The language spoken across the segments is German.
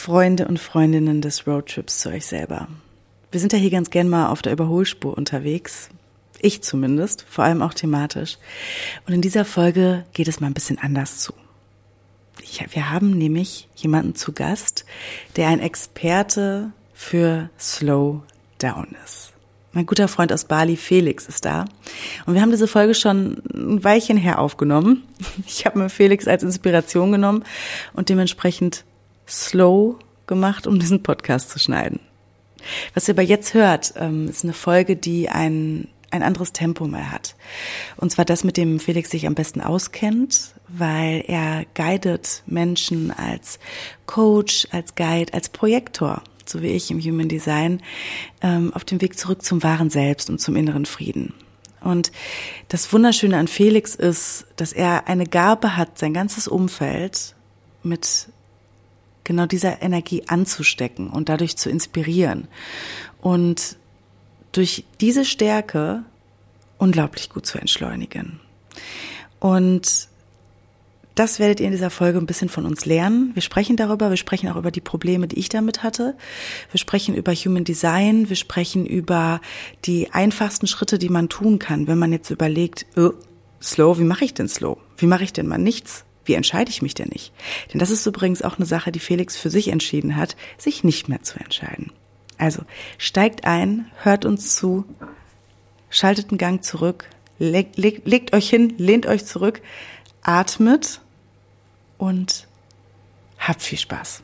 Freunde und Freundinnen des Roadtrips zu euch selber. Wir sind ja hier ganz gern mal auf der Überholspur unterwegs. Ich zumindest, vor allem auch thematisch. Und in dieser Folge geht es mal ein bisschen anders zu. Ich, wir haben nämlich jemanden zu Gast, der ein Experte für Slow Down ist. Mein guter Freund aus Bali, Felix, ist da. Und wir haben diese Folge schon ein Weilchen her aufgenommen. Ich habe mir Felix als Inspiration genommen und dementsprechend slow gemacht, um diesen Podcast zu schneiden. Was ihr aber jetzt hört, ähm, ist eine Folge, die ein, ein anderes Tempo mal hat. Und zwar das, mit dem Felix sich am besten auskennt, weil er guidet Menschen als Coach, als Guide, als Projektor, so wie ich im Human Design, ähm, auf dem Weg zurück zum wahren Selbst und zum inneren Frieden. Und das Wunderschöne an Felix ist, dass er eine Gabe hat, sein ganzes Umfeld mit genau dieser Energie anzustecken und dadurch zu inspirieren. Und durch diese Stärke unglaublich gut zu entschleunigen. Und das werdet ihr in dieser Folge ein bisschen von uns lernen. Wir sprechen darüber, wir sprechen auch über die Probleme, die ich damit hatte. Wir sprechen über Human Design, wir sprechen über die einfachsten Schritte, die man tun kann, wenn man jetzt überlegt, oh, slow, wie mache ich denn slow? Wie mache ich denn mal nichts? Wie entscheide ich mich denn nicht? Denn das ist übrigens auch eine Sache, die Felix für sich entschieden hat, sich nicht mehr zu entscheiden. Also steigt ein, hört uns zu, schaltet einen Gang zurück, legt, legt, legt euch hin, lehnt euch zurück, atmet und habt viel Spaß.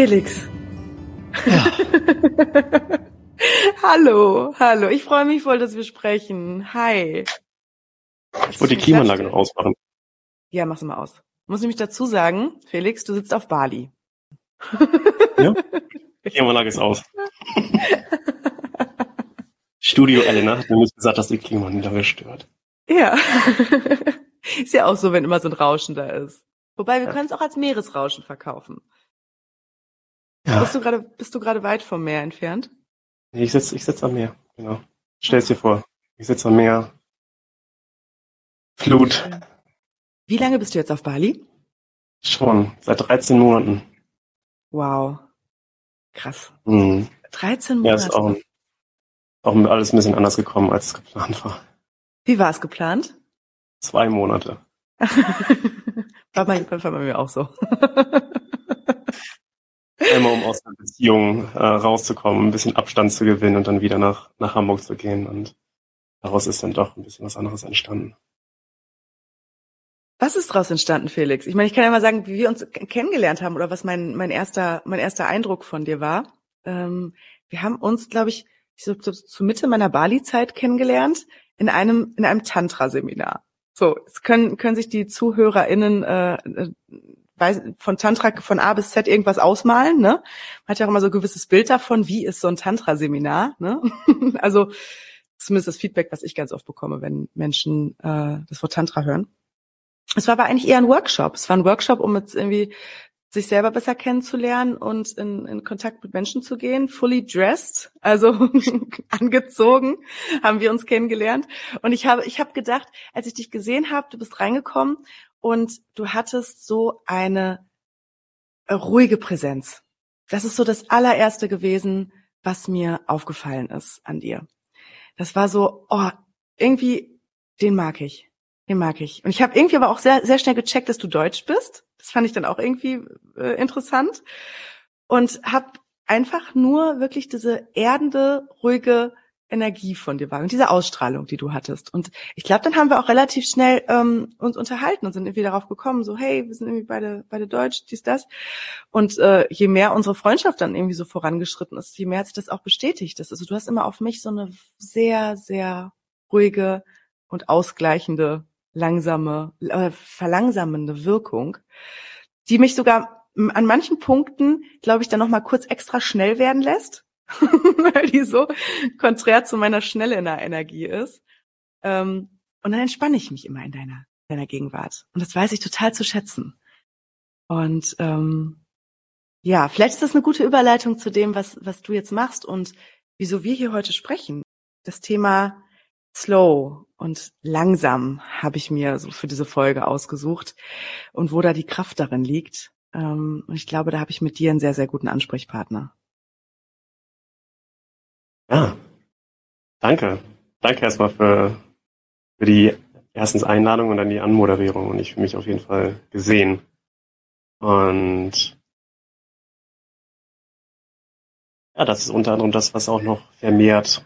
Felix. Ja. hallo, hallo. Ich freue mich voll, dass wir sprechen. Hi. Ich wollte die Klimaanlage noch ausmachen. Ja, mach's mal aus. Muss nämlich dazu sagen, Felix, du sitzt auf Bali. Ja, die Klimaanlage ist aus. Studio Elena hat nämlich gesagt, dass die Klimaanlage stört. Ja. ist ja auch so, wenn immer so ein Rauschen da ist. Wobei, wir ja. können es auch als Meeresrauschen verkaufen. Ja. Bist du gerade, bist du gerade weit vom Meer entfernt? Nee, ich sitze ich sitz am Meer, genau. Stell's dir vor. Ich sitze am Meer. Flut. Wie lange bist du jetzt auf Bali? Schon, seit 13 Monaten. Wow. Krass. Mhm. 13 Monate. Ja, ist auch, auch alles ein bisschen anders gekommen, als es geplant war. Wie war es geplant? Zwei Monate. war, bei, war bei mir auch so. Einmal um aus der Beziehung äh, rauszukommen, ein bisschen Abstand zu gewinnen und dann wieder nach, nach Hamburg zu gehen. Und daraus ist dann doch ein bisschen was anderes entstanden. Was ist daraus entstanden, Felix? Ich meine, ich kann ja mal sagen, wie wir uns kennengelernt haben oder was mein, mein erster, mein erster Eindruck von dir war. Ähm, wir haben uns, glaube ich, so, so, zur Mitte meiner Bali-Zeit kennengelernt in einem, in einem Tantra-Seminar. So, jetzt können, können sich die ZuhörerInnen äh, äh weiß, von Tantra von A bis Z irgendwas ausmalen. Ne? Man hat ja auch immer so ein gewisses Bild davon, wie ist so ein Tantra-Seminar. Ne? also zumindest das Feedback, was ich ganz oft bekomme, wenn Menschen äh, das Wort Tantra hören. Es war aber eigentlich eher ein Workshop. Es war ein Workshop, um jetzt irgendwie sich selber besser kennenzulernen und in, in Kontakt mit Menschen zu gehen, fully dressed, also angezogen, haben wir uns kennengelernt. Und ich habe, ich habe gedacht, als ich dich gesehen habe, du bist reingekommen und du hattest so eine äh, ruhige Präsenz. Das ist so das allererste gewesen, was mir aufgefallen ist an dir. Das war so, oh, irgendwie, den mag ich. Den mag ich. Und ich habe irgendwie aber auch sehr, sehr schnell gecheckt, dass du Deutsch bist. Das fand ich dann auch irgendwie äh, interessant. Und habe einfach nur wirklich diese erdende, ruhige Energie von dir war und diese Ausstrahlung, die du hattest. Und ich glaube, dann haben wir auch relativ schnell ähm, uns unterhalten und sind irgendwie darauf gekommen, so hey, wir sind irgendwie beide beide Deutsch, dies das. Und äh, je mehr unsere Freundschaft dann irgendwie so vorangeschritten ist, je mehr hat sich das auch bestätigt. Das, also du hast immer auf mich so eine sehr sehr ruhige und ausgleichende langsame, äh, verlangsamende Wirkung, die mich sogar an manchen Punkten, glaube ich, dann noch mal kurz extra schnell werden lässt, weil die so konträr zu meiner Schnelle in der Energie ist. Ähm, und dann entspanne ich mich immer in deiner, deiner Gegenwart. Und das weiß ich total zu schätzen. Und ähm, ja, vielleicht ist das eine gute Überleitung zu dem, was, was du jetzt machst und wieso wir hier heute sprechen. Das Thema Slow und langsam habe ich mir so für diese Folge ausgesucht und wo da die Kraft darin liegt. Ähm, und ich glaube, da habe ich mit dir einen sehr, sehr guten Ansprechpartner. Danke. Danke erstmal für, für die erstens Einladung und dann die Anmoderierung und ich fühle mich auf jeden Fall gesehen. Und ja, das ist unter anderem das, was auch noch vermehrt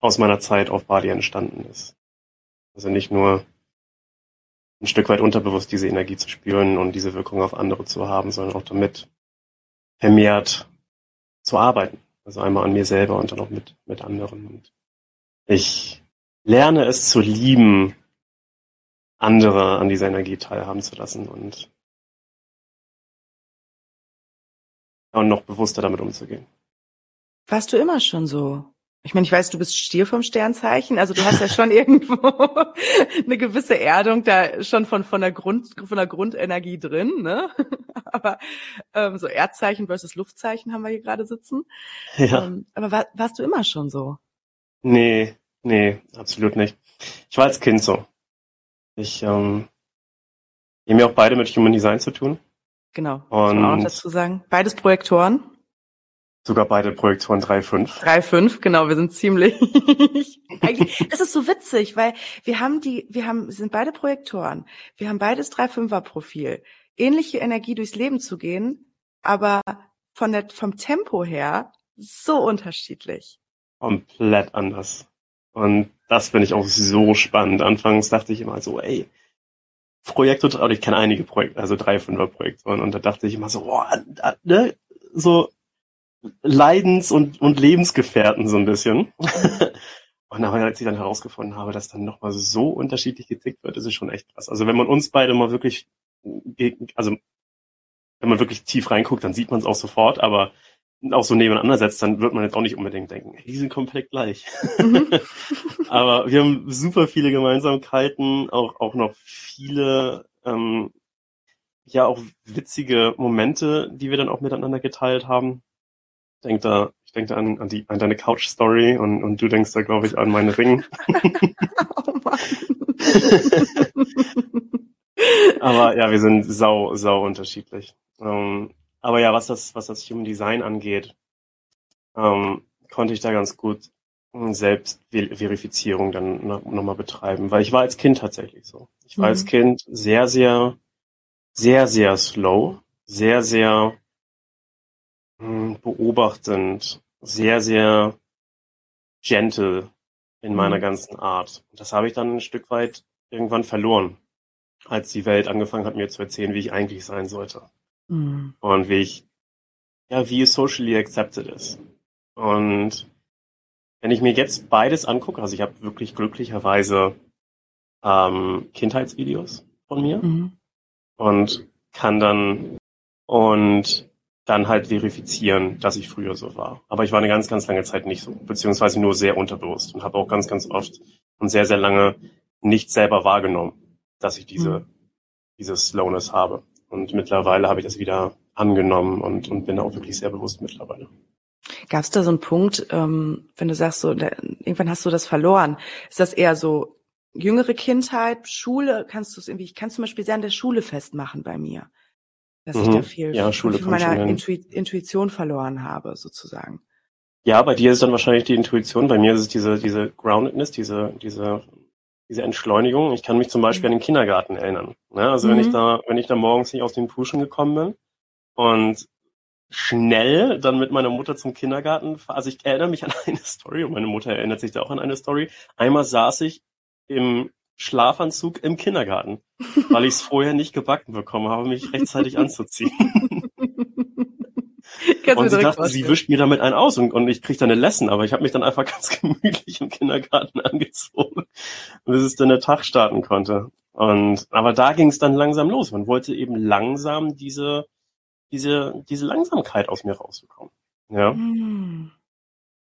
aus meiner Zeit auf Bali entstanden ist. Also nicht nur ein Stück weit unterbewusst diese Energie zu spüren und diese Wirkung auf andere zu haben, sondern auch damit vermehrt zu arbeiten. Also einmal an mir selber und dann auch mit, mit anderen. Und ich lerne es zu lieben, andere an dieser Energie teilhaben zu lassen und, und noch bewusster damit umzugehen. Warst du immer schon so? Ich meine, ich weiß, du bist Stier vom Sternzeichen, also du hast ja schon irgendwo eine gewisse Erdung da schon von von der Grund von der Grundenergie drin, ne? Aber ähm, so Erdzeichen versus Luftzeichen haben wir hier gerade sitzen. Ja. Ähm, aber war, warst du immer schon so? Nee, nee, absolut nicht. Ich war als Kind so. Ich ähm, wir haben ja auch beide mit Human Design zu tun. Genau. Und muss man auch dazu sagen. Beides Projektoren. Sogar beide Projektoren 3.5. 3.5, genau, wir sind ziemlich. Das ist so witzig, weil wir haben die, wir haben, sind beide Projektoren. Wir haben beides 3.5er Profil. Ähnliche Energie durchs Leben zu gehen, aber von der, vom Tempo her so unterschiedlich. Komplett anders. Und das finde ich auch so spannend. Anfangs dachte ich immer so, ey, Projektor, oder ich kenne einige Projekte, also 3.5er Projektoren, und da dachte ich immer so, boah, ne, so, Leidens- und, und Lebensgefährten so ein bisschen. und aber als ich dann herausgefunden habe, dass dann nochmal so unterschiedlich getickt wird, ist es schon echt krass. Also wenn man uns beide mal wirklich, also wenn man wirklich tief reinguckt, dann sieht man es auch sofort, aber auch so nebeneinander setzt, dann wird man jetzt auch nicht unbedingt denken, die sind komplett gleich. Mhm. aber wir haben super viele Gemeinsamkeiten, auch, auch noch viele, ähm, ja, auch witzige Momente, die wir dann auch miteinander geteilt haben denk da, ich denke da an, an, die, an deine Couch-Story und, und du denkst da, glaube ich, an meine Ring. oh Mann. aber ja, wir sind sau, sau unterschiedlich. Ähm, aber ja, was das, was das Human Design angeht, ähm, konnte ich da ganz gut Selbstverifizierung dann nochmal betreiben, weil ich war als Kind tatsächlich so. Ich war mhm. als Kind sehr, sehr, sehr, sehr slow, sehr, sehr hm, beobachtend, sehr, sehr gentle in meiner mhm. ganzen Art. Das habe ich dann ein Stück weit irgendwann verloren, als die Welt angefangen hat, mir zu erzählen, wie ich eigentlich sein sollte. Mhm. Und wie ich, ja, wie es socially accepted ist. Und wenn ich mir jetzt beides angucke, also ich habe wirklich glücklicherweise ähm, Kindheitsvideos von mir mhm. und kann dann und dann halt verifizieren, dass ich früher so war. Aber ich war eine ganz, ganz lange Zeit nicht so, beziehungsweise nur sehr unterbewusst und habe auch ganz, ganz oft und sehr, sehr lange nicht selber wahrgenommen, dass ich diese, mhm. diese Slowness habe. Und mittlerweile habe ich das wieder angenommen und, und bin auch wirklich sehr bewusst mittlerweile. Gab es da so einen Punkt, ähm, wenn du sagst, so irgendwann hast du das verloren? Ist das eher so jüngere Kindheit, Schule? Kannst du es irgendwie? Ich kann zum Beispiel sehr an der Schule festmachen bei mir dass mhm. ich da viel, ja, Schule viel meiner Intuition verloren habe, sozusagen. Ja, bei dir ist dann wahrscheinlich die Intuition, bei mir ist es diese, diese Groundedness, diese, diese, diese Entschleunigung. Ich kann mich zum Beispiel mhm. an den Kindergarten erinnern. Ne? Also mhm. wenn ich mhm. da, wenn ich da morgens nicht aus dem Puschen gekommen bin und schnell dann mit meiner Mutter zum Kindergarten, also ich erinnere mich an eine Story und meine Mutter erinnert sich da auch an eine Story. Einmal saß ich im Schlafanzug im Kindergarten, weil ich es vorher nicht gebacken bekommen habe, mich rechtzeitig anzuziehen. und sie dachte, sie wischt mir damit einen aus und, und ich krieg dann eine Lesson, aber ich habe mich dann einfach ganz gemütlich im Kindergarten angezogen, bis es dann der Tag starten konnte. Und aber da ging es dann langsam los. Man wollte eben langsam diese diese diese Langsamkeit aus mir rausbekommen. Ja. Hm.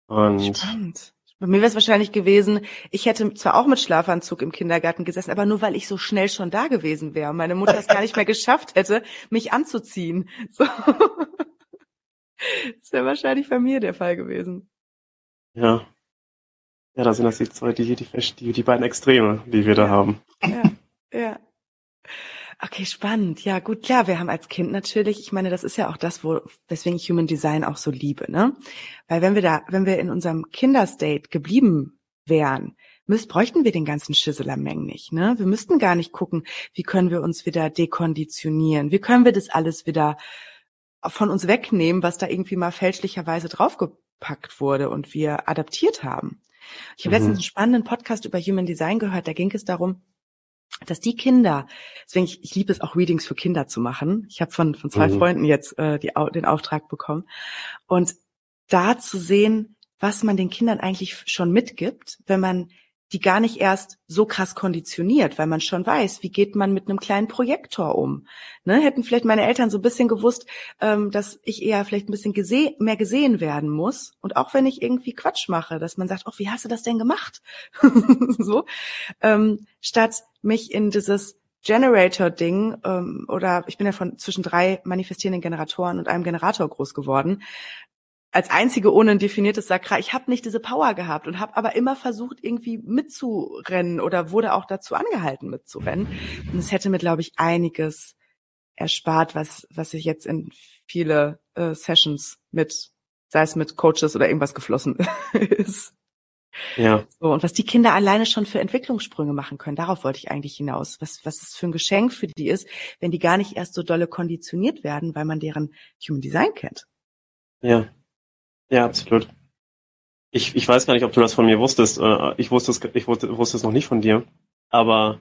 Und Spannend. Bei mir wäre es wahrscheinlich gewesen, ich hätte zwar auch mit Schlafanzug im Kindergarten gesessen, aber nur weil ich so schnell schon da gewesen wäre und meine Mutter es gar nicht mehr geschafft hätte, mich anzuziehen. So. Das wäre wahrscheinlich bei mir der Fall gewesen. Ja. Ja, da sind das die zwei, die, die, die, die beiden Extreme, die wir da haben. Ja, ja. Okay, spannend. Ja, gut, klar, wir haben als Kind natürlich, ich meine, das ist ja auch das, wo, weswegen ich Human Design auch so liebe, ne? Weil wenn wir da, wenn wir in unserem Kinderstate geblieben wären, müsst, bräuchten wir den ganzen Schisselermeng nicht, ne? Wir müssten gar nicht gucken, wie können wir uns wieder dekonditionieren, wie können wir das alles wieder von uns wegnehmen, was da irgendwie mal fälschlicherweise draufgepackt wurde und wir adaptiert haben. Ich habe mhm. letztens einen spannenden Podcast über Human Design gehört, da ging es darum, dass die Kinder, deswegen ich, ich liebe es auch Readings für Kinder zu machen. Ich habe von, von zwei mhm. Freunden jetzt äh, die, den Auftrag bekommen. Und da zu sehen, was man den Kindern eigentlich schon mitgibt, wenn man die gar nicht erst so krass konditioniert, weil man schon weiß, wie geht man mit einem kleinen Projektor um. Ne? Hätten vielleicht meine Eltern so ein bisschen gewusst, ähm, dass ich eher vielleicht ein bisschen gese mehr gesehen werden muss. Und auch wenn ich irgendwie Quatsch mache, dass man sagt, oh, wie hast du das denn gemacht? so, ähm, statt mich in dieses Generator-Ding ähm, oder ich bin ja von zwischen drei manifestierenden Generatoren und einem Generator groß geworden als einzige ohne ein definiertes Sakral. Ich habe nicht diese Power gehabt und habe aber immer versucht, irgendwie mitzurennen oder wurde auch dazu angehalten, mitzurennen. Und es hätte mir, glaube ich, einiges erspart, was, was ich jetzt in viele äh, Sessions mit, sei es mit Coaches oder irgendwas geflossen ist. Ja. So, und was die Kinder alleine schon für Entwicklungssprünge machen können, darauf wollte ich eigentlich hinaus. Was, was es für ein Geschenk für die ist, wenn die gar nicht erst so dolle konditioniert werden, weil man deren Human Design kennt. Ja. Ja, absolut. Ich, ich weiß gar nicht, ob du das von mir wusstest. Äh, ich wusste es, ich wusste, wusste es noch nicht von dir. Aber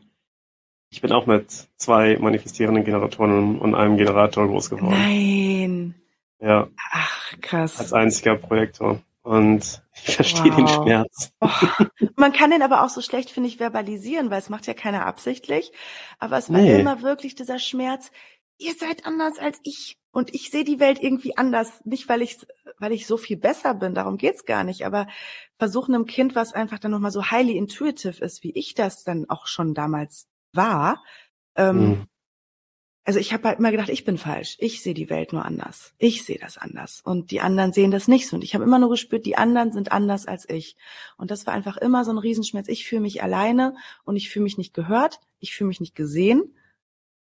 ich bin auch mit zwei manifestierenden Generatoren und einem Generator groß geworden. Nein. Ja. Ach, krass. Als einziger Projektor. Und ich verstehe wow. den Schmerz. Oh, man kann den aber auch so schlecht, finde ich, verbalisieren, weil es macht ja keiner absichtlich. Aber es war nee. immer wirklich dieser Schmerz, ihr seid anders als ich. Und ich sehe die Welt irgendwie anders. Nicht, weil ich, weil ich so viel besser bin, darum geht's gar nicht. Aber versuchen einem Kind, was einfach dann nochmal so highly intuitive ist, wie ich das dann auch schon damals war. Ähm, mhm. Also ich habe halt immer gedacht, ich bin falsch. Ich sehe die Welt nur anders. Ich sehe das anders. Und die anderen sehen das nicht so. Und ich habe immer nur gespürt, die anderen sind anders als ich. Und das war einfach immer so ein Riesenschmerz. Ich fühle mich alleine und ich fühle mich nicht gehört. Ich fühle mich nicht gesehen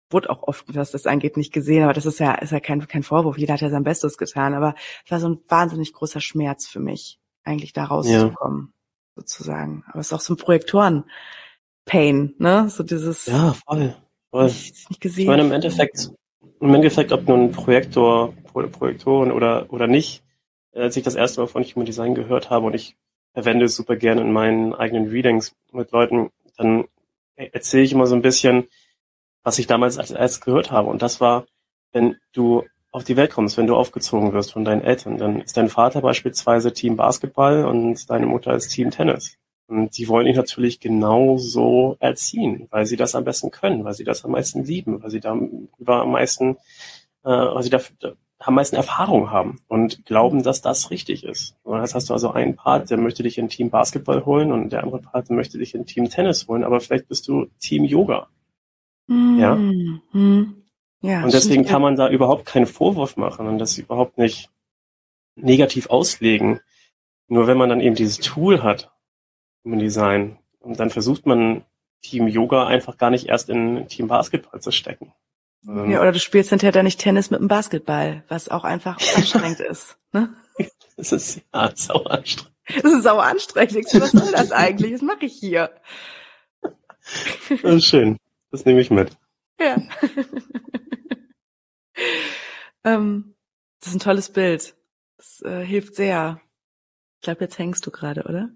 wurde auch oft, was das angeht, nicht gesehen, aber das ist ja, ist ja kein, kein Vorwurf. Jeder hat ja sein Bestes getan, aber es war so ein wahnsinnig großer Schmerz für mich, eigentlich da rauszukommen, ja. sozusagen. Aber es ist auch so ein Projektoren-Pain, ne? So dieses. Ja, voll. voll. Nicht, nicht gesehen. Ich meine, im Endeffekt, im Endeffekt, ob nun Projektor, Projektoren oder, oder nicht, als ich das erste Mal von Human Design gehört habe und ich verwende es super gerne in meinen eigenen Readings mit Leuten, dann erzähle ich immer so ein bisschen, was ich damals als erstes gehört habe. Und das war, wenn du auf die Welt kommst, wenn du aufgezogen wirst von deinen Eltern, dann ist dein Vater beispielsweise Team Basketball und deine Mutter ist Team Tennis. Und die wollen dich natürlich genauso erziehen, weil sie das am besten können, weil sie das am meisten lieben, weil sie darüber am meisten, äh, weil sie dafür, am meisten Erfahrung haben und glauben, dass das richtig ist. Und jetzt hast du also einen Part, der möchte dich in Team Basketball holen und der andere Part möchte dich in Team Tennis holen, aber vielleicht bist du Team Yoga. Mhm. Ja. Mhm. ja. Und deswegen stimmt. kann man da überhaupt keinen Vorwurf machen und das überhaupt nicht negativ auslegen. Nur wenn man dann eben dieses Tool hat, im Design, und dann versucht man Team Yoga einfach gar nicht erst in Team Basketball zu stecken. Ja, oder du spielst hinterher nicht Tennis mit dem Basketball, was auch einfach anstrengend ist. Ne? Das ist ja sauer anstrengend. Das ist sauer anstrengend. Was soll das eigentlich? Was mache ich hier? Das ist schön. Das nehme ich mit. Ja. ähm, das ist ein tolles Bild. Das äh, hilft sehr. Ich glaube, jetzt hängst du gerade, oder?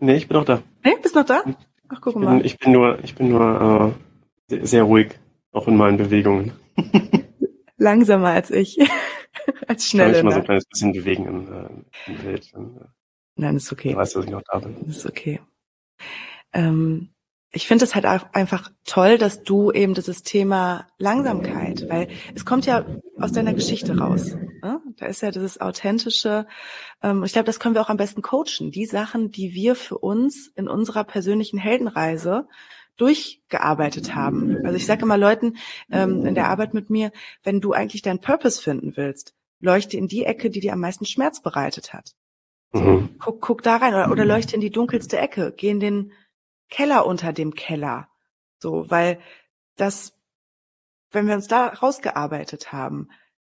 Nee, ich bin noch da. Nee, bist noch da? Ach, guck ich mal. Bin, ich bin nur, ich bin nur äh, sehr, sehr ruhig, auch in meinen Bewegungen. Langsamer als ich. als schnelle. Ich kann mich mal so ein kleines bisschen bewegen im, äh, im Bild. Nein, ist okay. Weißt du, dass ich noch da bin. Ist okay. Ähm, ich finde es halt einfach toll, dass du eben dieses Thema Langsamkeit, weil es kommt ja aus deiner Geschichte raus. Ne? Da ist ja dieses authentische. Ähm, ich glaube, das können wir auch am besten coachen. Die Sachen, die wir für uns in unserer persönlichen Heldenreise durchgearbeitet haben. Also ich sage immer Leuten ähm, in der Arbeit mit mir, wenn du eigentlich deinen Purpose finden willst, leuchte in die Ecke, die dir am meisten Schmerz bereitet hat. Mhm. Guck, guck da rein oder, oder leuchte in die dunkelste Ecke, geh in den Keller unter dem Keller. So, weil das, wenn wir uns da rausgearbeitet haben,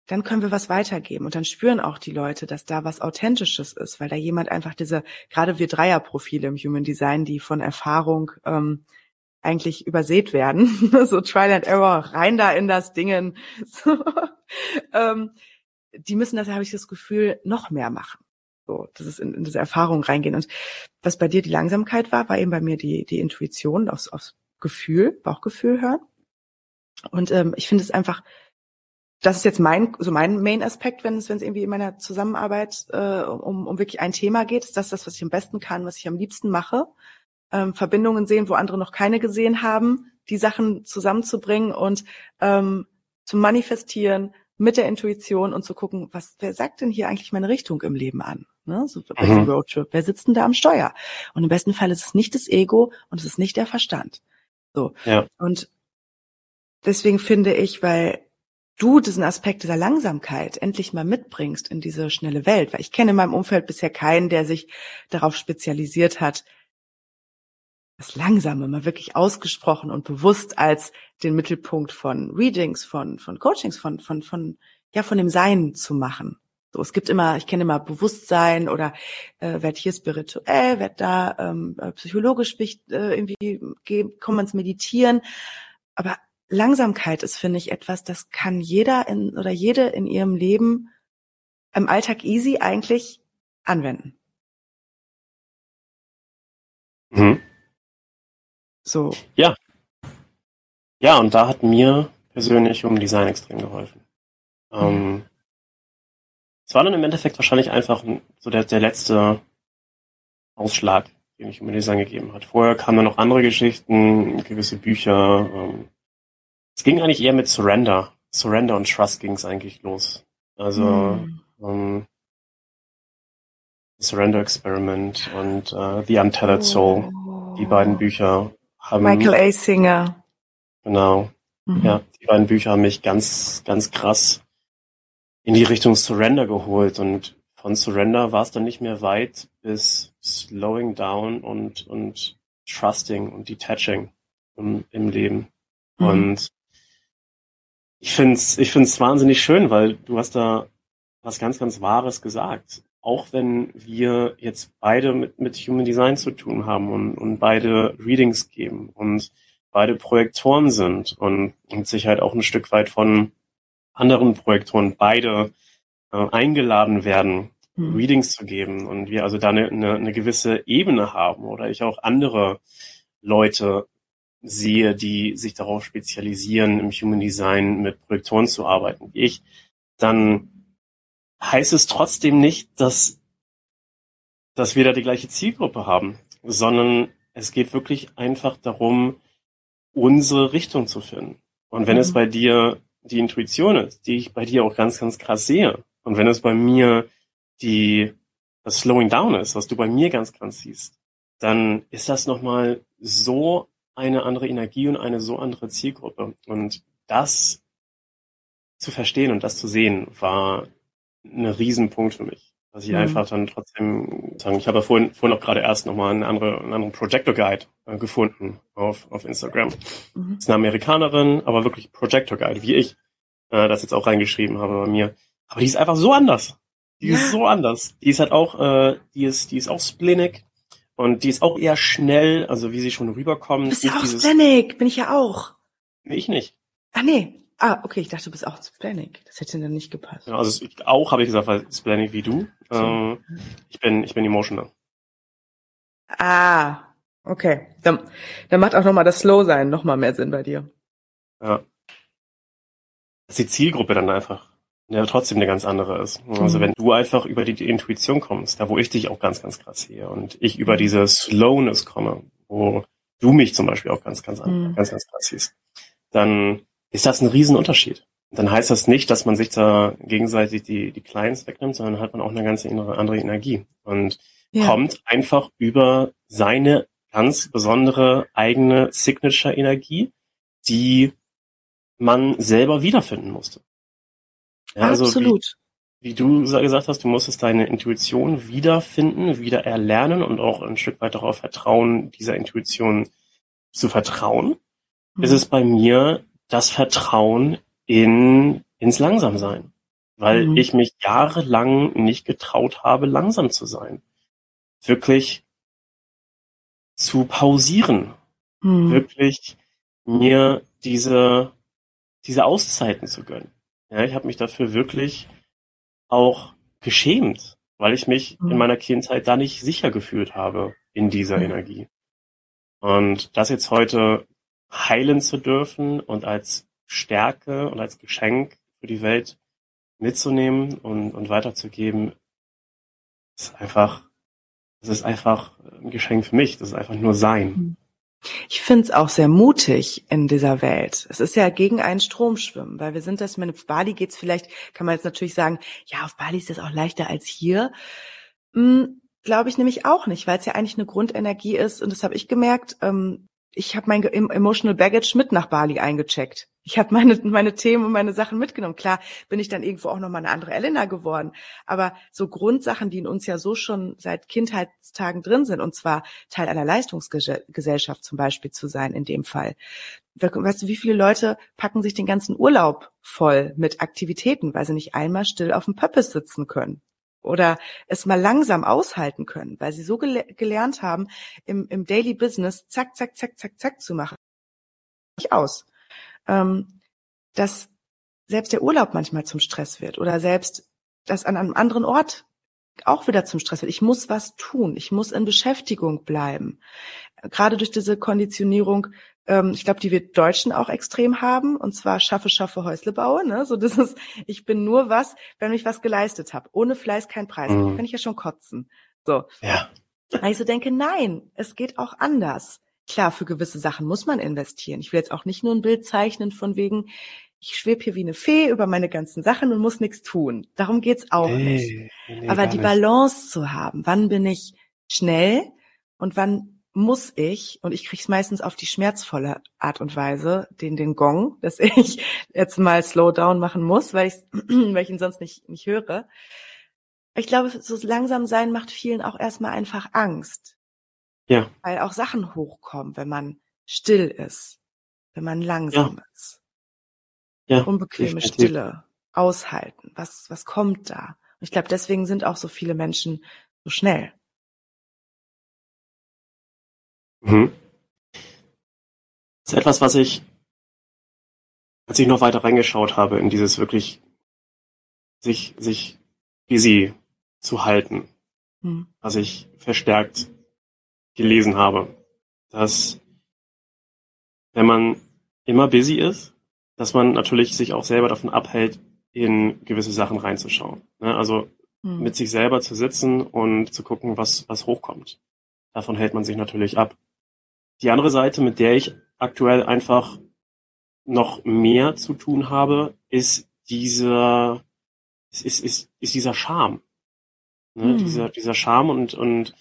dann können wir was weitergeben und dann spüren auch die Leute, dass da was Authentisches ist, weil da jemand einfach diese, gerade wir Dreierprofile im Human Design, die von Erfahrung ähm, eigentlich übersät werden, so Trial and Error, rein da in das Dingen, so, ähm, die müssen das, habe ich das Gefühl, noch mehr machen. So, das ist in, in diese Erfahrung reingehen. Und was bei dir die Langsamkeit war, war eben bei mir die, die Intuition, aufs, aufs Gefühl, Bauchgefühl hören. Und ähm, ich finde es einfach, das ist jetzt mein, so mein Main-Aspekt, wenn es, wenn es irgendwie in meiner Zusammenarbeit äh, um, um wirklich ein Thema geht, ist das das, was ich am besten kann, was ich am liebsten mache. Ähm, Verbindungen sehen, wo andere noch keine gesehen haben, die Sachen zusammenzubringen und ähm, zu manifestieren, mit der Intuition und zu gucken, was, wer sagt denn hier eigentlich meine Richtung im Leben an? Ne? So bei mhm. Roadtrip. Wer sitzt denn da am Steuer? Und im besten Fall ist es nicht das Ego und es ist nicht der Verstand. So. Ja. Und deswegen finde ich, weil du diesen Aspekt dieser Langsamkeit endlich mal mitbringst in diese schnelle Welt, weil ich kenne in meinem Umfeld bisher keinen, der sich darauf spezialisiert hat, das Langsame mal wirklich ausgesprochen und bewusst als den Mittelpunkt von Readings, von, von Coachings, von, von, von, ja, von dem Sein zu machen. So, es gibt immer, ich kenne immer Bewusstsein oder äh, werd hier spirituell, werd da ähm, äh, psychologisch äh, irgendwie kommen wir ins Meditieren. Aber Langsamkeit ist, finde ich, etwas, das kann jeder in oder jede in ihrem Leben im Alltag easy eigentlich anwenden. Mhm. So. Ja. Ja, und da hat mir persönlich um Design extrem geholfen. Ähm, mhm. Es war dann im Endeffekt wahrscheinlich einfach so der, der letzte Ausschlag, den ich um Design gegeben hat. Vorher kamen dann noch andere Geschichten, gewisse Bücher. Ähm, es ging eigentlich eher mit Surrender. Surrender und Trust ging es eigentlich los. Also mhm. ähm, Surrender Experiment und uh, The Untethered Soul, oh. die beiden Bücher haben, Michael A. Singer. Genau. Mhm. Ja, die beiden Bücher haben mich ganz, ganz krass in die Richtung Surrender geholt und von Surrender war es dann nicht mehr weit bis Slowing Down und, und Trusting und Detaching im, im Leben. Mhm. Und ich find's, ich find's wahnsinnig schön, weil du hast da was ganz, ganz Wahres gesagt auch wenn wir jetzt beide mit, mit Human Design zu tun haben und, und beide Readings geben und beide Projektoren sind und mit Sicherheit auch ein Stück weit von anderen Projektoren beide äh, eingeladen werden, hm. Readings zu geben und wir also da eine, eine, eine gewisse Ebene haben oder ich auch andere Leute sehe, die sich darauf spezialisieren, im Human Design mit Projektoren zu arbeiten, wie ich, dann heißt es trotzdem nicht, dass, dass wir da die gleiche Zielgruppe haben, sondern es geht wirklich einfach darum, unsere Richtung zu finden. Und wenn mhm. es bei dir die Intuition ist, die ich bei dir auch ganz, ganz krass sehe, und wenn es bei mir die, das Slowing Down ist, was du bei mir ganz krass siehst, dann ist das nochmal so eine andere Energie und eine so andere Zielgruppe. Und das zu verstehen und das zu sehen, war ein Riesenpunkt für mich. Dass ich mhm. einfach dann trotzdem sagen, ich habe vorhin, vorhin auch gerade erst nochmal einen, andere, einen anderen Projector Guide äh, gefunden auf, auf Instagram. Mhm. Das ist eine Amerikanerin, aber wirklich Projector Guide, wie ich äh, das jetzt auch reingeschrieben habe bei mir. Aber die ist einfach so anders. Die ja. ist so anders. Die ist halt auch, äh, die ist, die ist auch splenic und die ist auch eher schnell, also wie sie schon rüberkommt. Du bist ja auch splenic, bin ich ja auch. Nee, ich nicht. Ah nee, Ah, okay, ich dachte, du bist auch Splenic. Das hätte dann nicht gepasst. Ja, also auch habe ich gesagt, weil Splenic wie du. Ähm, ich bin, ich bin emotional. Ah, okay. Dann, dann macht auch nochmal das Slow-Sein nochmal mehr Sinn bei dir. Ja. Dass die Zielgruppe dann einfach ja trotzdem eine ganz andere ist. Also mhm. wenn du einfach über die, die, Intuition kommst, da wo ich dich auch ganz, ganz krass sehe und ich über diese Slowness komme, wo du mich zum Beispiel auch ganz, ganz, mhm. ganz, ganz krass siehst, dann ist das ein Riesenunterschied. Dann heißt das nicht, dass man sich da gegenseitig die, die Clients wegnimmt, sondern hat man auch eine ganz andere Energie und ja. kommt einfach über seine ganz besondere eigene Signature-Energie, die man selber wiederfinden musste. Ja, also Absolut. Wie, wie du gesagt hast, du musstest deine Intuition wiederfinden, wieder erlernen und auch ein Stück weit darauf vertrauen, dieser Intuition zu vertrauen. Mhm. Ist es bei mir das Vertrauen in, ins Langsamsein. Weil mhm. ich mich jahrelang nicht getraut habe, langsam zu sein. Wirklich zu pausieren. Mhm. Wirklich mir diese, diese Auszeiten zu gönnen. Ja, ich habe mich dafür wirklich auch geschämt, weil ich mich mhm. in meiner Kindheit da nicht sicher gefühlt habe in dieser mhm. Energie. Und das jetzt heute heilen zu dürfen und als Stärke und als Geschenk für die Welt mitzunehmen und, und weiterzugeben, ist einfach, das ist einfach ein Geschenk für mich. Das ist einfach nur sein. Mhm. Ich finde es auch sehr mutig in dieser Welt. Es ist ja gegen einen Strom schwimmen, weil wir sind das, meine, auf Bali geht's vielleicht, kann man jetzt natürlich sagen, ja, auf Bali ist das auch leichter als hier. Hm, Glaube ich nämlich auch nicht, weil es ja eigentlich eine Grundenergie ist und das habe ich gemerkt. Ähm, ich habe mein Emotional Baggage mit nach Bali eingecheckt. Ich habe meine, meine Themen und meine Sachen mitgenommen. Klar bin ich dann irgendwo auch nochmal eine andere Elena geworden. Aber so Grundsachen, die in uns ja so schon seit Kindheitstagen drin sind, und zwar Teil einer Leistungsgesellschaft zum Beispiel zu sein in dem Fall. Weißt du, wie viele Leute packen sich den ganzen Urlaub voll mit Aktivitäten, weil sie nicht einmal still auf dem Pöppes sitzen können? Oder es mal langsam aushalten können, weil sie so gele gelernt haben, im, im Daily Business zack, zack, zack, zack, zack zu machen. Nicht aus. Ähm, dass selbst der Urlaub manchmal zum Stress wird oder selbst das an einem anderen Ort auch wieder zum Stress wird. Ich muss was tun. Ich muss in Beschäftigung bleiben. Gerade durch diese Konditionierung ähm, ich glaube, die wir Deutschen auch extrem haben, und zwar schaffe, schaffe, Häusle baue. Ne? So das ist, ich bin nur was, wenn ich was geleistet habe. Ohne Fleiß kein Preis. Mhm. Kann ich ja schon kotzen. So. Ja. Weil ich so denke, nein, es geht auch anders. Klar, für gewisse Sachen muss man investieren. Ich will jetzt auch nicht nur ein Bild zeichnen von wegen, ich schwebe hier wie eine Fee über meine ganzen Sachen und muss nichts tun. Darum geht's auch nee, nicht. Nee, Aber die Balance zu haben, wann bin ich schnell und wann muss ich, und ich kriege es meistens auf die schmerzvolle Art und Weise, den, den Gong, dass ich jetzt mal Slowdown machen muss, weil, ich, weil ich ihn sonst nicht, nicht höre. Ich glaube, so langsam sein macht vielen auch erstmal einfach Angst. Ja. Weil auch Sachen hochkommen, wenn man still ist, wenn man langsam ja. ist. Ja. Unbequeme definitiv. Stille, aushalten. Was, was kommt da? Und ich glaube, deswegen sind auch so viele Menschen so schnell. Mhm. Das ist etwas, was ich, als ich noch weiter reingeschaut habe, in dieses wirklich sich, sich busy zu halten, mhm. was ich verstärkt gelesen habe, dass wenn man immer busy ist, dass man natürlich sich auch selber davon abhält, in gewisse Sachen reinzuschauen. Ne? Also mhm. mit sich selber zu sitzen und zu gucken, was, was hochkommt. Davon hält man sich natürlich ab. Die andere Seite, mit der ich aktuell einfach noch mehr zu tun habe, ist dieser, ist, ist, ist dieser Charme. Ne? Hm. Dieser, dieser Charme und, und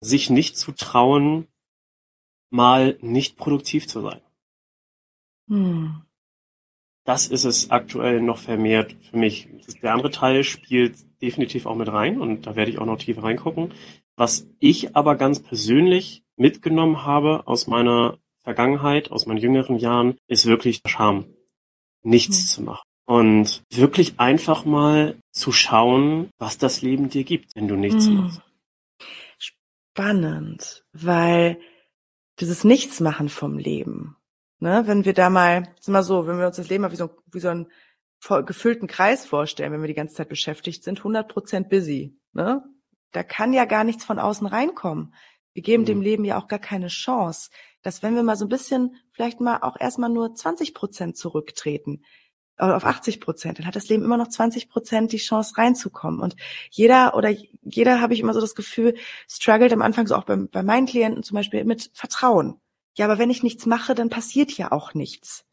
sich nicht zu trauen, mal nicht produktiv zu sein. Hm. Das ist es aktuell noch vermehrt für mich. Der andere Teil spielt definitiv auch mit rein und da werde ich auch noch tiefer reingucken. Was ich aber ganz persönlich mitgenommen habe aus meiner Vergangenheit, aus meinen jüngeren Jahren, ist wirklich der Charme. Nichts mhm. zu machen. Und wirklich einfach mal zu schauen, was das Leben dir gibt, wenn du nichts mhm. machst. Spannend, weil dieses Nichtsmachen vom Leben, ne, wenn wir da mal, ist immer so, wenn wir uns das Leben mal wie so, wie so einen gefüllten Kreis vorstellen, wenn wir die ganze Zeit beschäftigt sind, 100 Prozent busy, ne? Da kann ja gar nichts von außen reinkommen. Wir geben mhm. dem Leben ja auch gar keine Chance, dass wenn wir mal so ein bisschen, vielleicht mal auch erstmal nur 20 Prozent zurücktreten, auf 80 Prozent, dann hat das Leben immer noch 20 Prozent die Chance reinzukommen. Und jeder oder jeder habe ich immer so das Gefühl, struggelt am Anfang so auch bei, bei meinen Klienten zum Beispiel mit Vertrauen. Ja, aber wenn ich nichts mache, dann passiert ja auch nichts.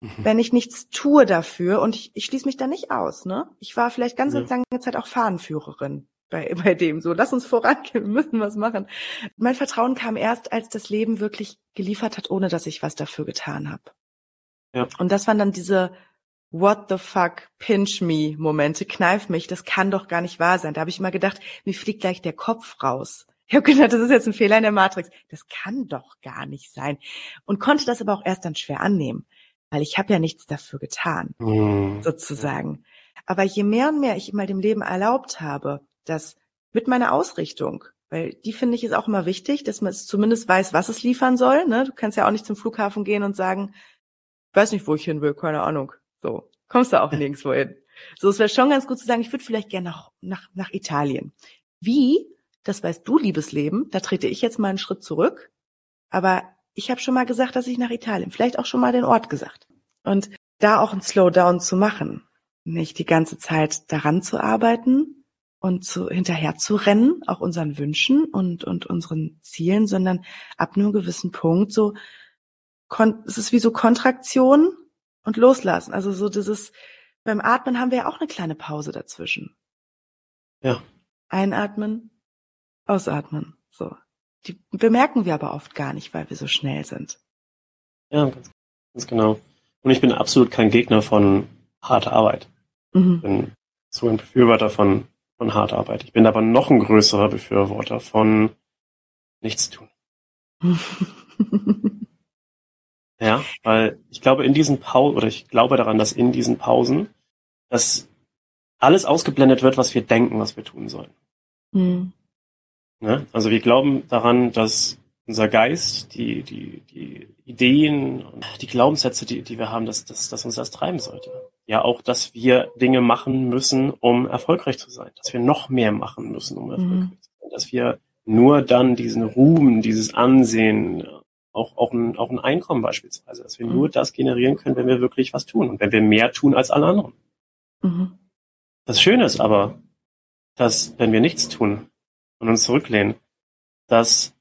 Mhm. Wenn ich nichts tue dafür und ich, ich schließe mich da nicht aus, ne? Ich war vielleicht ganz ja. lange Zeit auch Fahnenführerin bei, bei dem. So, lass uns vorangehen, wir müssen was machen. Mein Vertrauen kam erst, als das Leben wirklich geliefert hat, ohne dass ich was dafür getan habe. Ja. Und das waren dann diese What the fuck, pinch me Momente, kneif mich, das kann doch gar nicht wahr sein. Da habe ich immer gedacht, mir fliegt gleich der Kopf raus. Ich habe gedacht, das ist jetzt ein Fehler in der Matrix. Das kann doch gar nicht sein. Und konnte das aber auch erst dann schwer annehmen, weil ich habe ja nichts dafür getan, mhm. sozusagen. Aber je mehr und mehr ich mal dem Leben erlaubt habe, dass mit meiner Ausrichtung, weil die finde ich ist auch immer wichtig, dass man es zumindest weiß, was es liefern soll. Ne? Du kannst ja auch nicht zum Flughafen gehen und sagen, weiß nicht, wo ich hin will, keine Ahnung. So, kommst du auch nirgendwo hin. So, es wäre schon ganz gut zu sagen, ich würde vielleicht gerne nach, nach, nach Italien. Wie? Das weißt du, liebes Leben. Da trete ich jetzt mal einen Schritt zurück. Aber ich habe schon mal gesagt, dass ich nach Italien, vielleicht auch schon mal den Ort gesagt. Und da auch ein Slowdown zu machen. Nicht die ganze Zeit daran zu arbeiten und zu, hinterher zu rennen, auch unseren Wünschen und, und unseren Zielen, sondern ab einem gewissen Punkt so, es ist wie so Kontraktion und loslassen. Also so dieses, beim Atmen haben wir ja auch eine kleine Pause dazwischen. Ja. Einatmen, ausatmen. So. Die bemerken wir aber oft gar nicht, weil wir so schnell sind. Ja, ganz, ganz genau. Und ich bin absolut kein Gegner von harter Arbeit. Mhm. Ich bin so ein Befürworter von, von harter Arbeit. Ich bin aber noch ein größerer Befürworter von nichts tun. Ja, weil ich glaube, in diesen Pausen, oder ich glaube daran, dass in diesen Pausen, dass alles ausgeblendet wird, was wir denken, was wir tun sollen. Mhm. Ja, also wir glauben daran, dass unser Geist, die, die, die Ideen, die Glaubenssätze, die, die wir haben, dass, dass, dass uns das treiben sollte. Ja, auch, dass wir Dinge machen müssen, um erfolgreich zu sein. Dass wir noch mehr machen müssen, um erfolgreich mhm. zu sein. Dass wir nur dann diesen Ruhm, dieses Ansehen, auch, auch, ein, auch ein Einkommen beispielsweise, dass wir mhm. nur das generieren können, wenn wir wirklich was tun und wenn wir mehr tun als alle anderen. Mhm. Das Schöne ist aber, dass wenn wir nichts tun und uns zurücklehnen, dass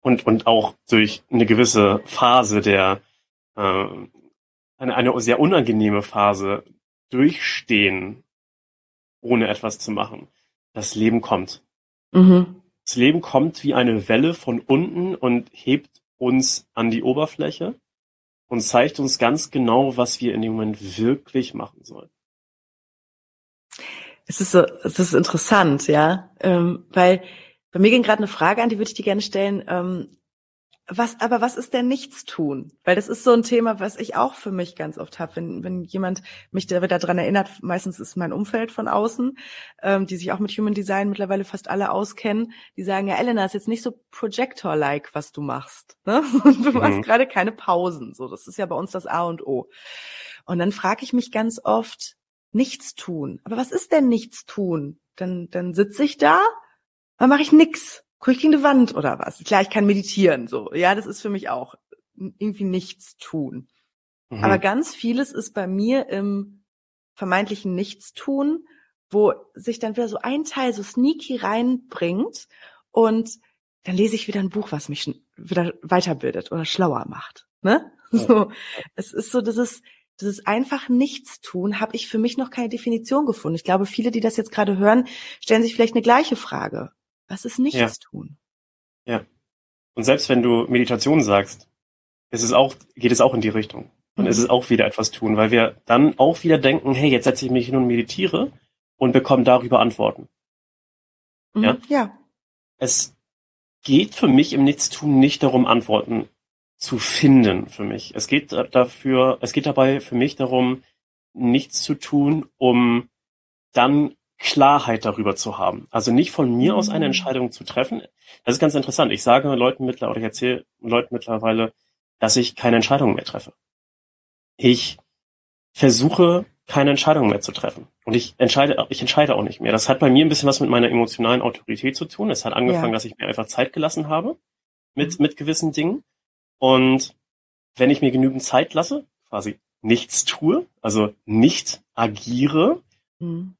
und, und auch durch eine gewisse Phase der, äh, eine, eine sehr unangenehme Phase durchstehen, ohne etwas zu machen, das Leben kommt. Mhm. Das Leben kommt wie eine Welle von unten und hebt uns an die Oberfläche und zeigt uns ganz genau, was wir in dem Moment wirklich machen sollen. Es ist so, es ist interessant, ja, ähm, weil bei mir ging gerade eine Frage an, die würde ich dir gerne stellen. Ähm, was, aber was ist denn nichts tun? Weil das ist so ein Thema, was ich auch für mich ganz oft habe, wenn, wenn jemand mich daran erinnert, meistens ist mein Umfeld von außen, ähm, die sich auch mit Human Design mittlerweile fast alle auskennen, die sagen, ja, Elena, ist jetzt nicht so Projector-like, was du machst. Ne? Du machst mhm. gerade keine Pausen. So, das ist ja bei uns das A und O. Und dann frage ich mich ganz oft, nichts tun. Aber was ist denn nichts tun? Dann, dann sitze ich da, dann mache ich nix gucke ich gegen die Wand oder was? Klar, ich kann meditieren, so. Ja, das ist für mich auch irgendwie nichts tun. Mhm. Aber ganz vieles ist bei mir im vermeintlichen Nichtstun, wo sich dann wieder so ein Teil so sneaky reinbringt und dann lese ich wieder ein Buch, was mich wieder weiterbildet oder schlauer macht. Ne? So, es ist so, das ist, das ist einfach Nichtstun, habe ich für mich noch keine Definition gefunden. Ich glaube, viele, die das jetzt gerade hören, stellen sich vielleicht eine gleiche Frage. Was ist nichts ja. tun? Ja. Und selbst wenn du Meditation sagst, ist es auch, geht es auch in die Richtung. Und mhm. ist es auch wieder etwas tun, weil wir dann auch wieder denken, hey, jetzt setze ich mich hin und meditiere und bekomme darüber Antworten. Mhm. Ja? Ja. Es geht für mich im Nichtstun nicht darum, Antworten zu finden für mich. Es geht dafür, es geht dabei für mich darum, nichts zu tun, um dann Klarheit darüber zu haben. Also nicht von mir aus eine mhm. Entscheidung zu treffen. Das ist ganz interessant. Ich sage Leuten mittlerweile, oder ich erzähle Leuten mittlerweile, dass ich keine Entscheidungen mehr treffe. Ich versuche, keine Entscheidungen mehr zu treffen. Und ich entscheide, ich entscheide auch nicht mehr. Das hat bei mir ein bisschen was mit meiner emotionalen Autorität zu tun. Es hat angefangen, ja. dass ich mir einfach Zeit gelassen habe mit, mhm. mit gewissen Dingen. Und wenn ich mir genügend Zeit lasse, quasi nichts tue, also nicht agiere, mhm.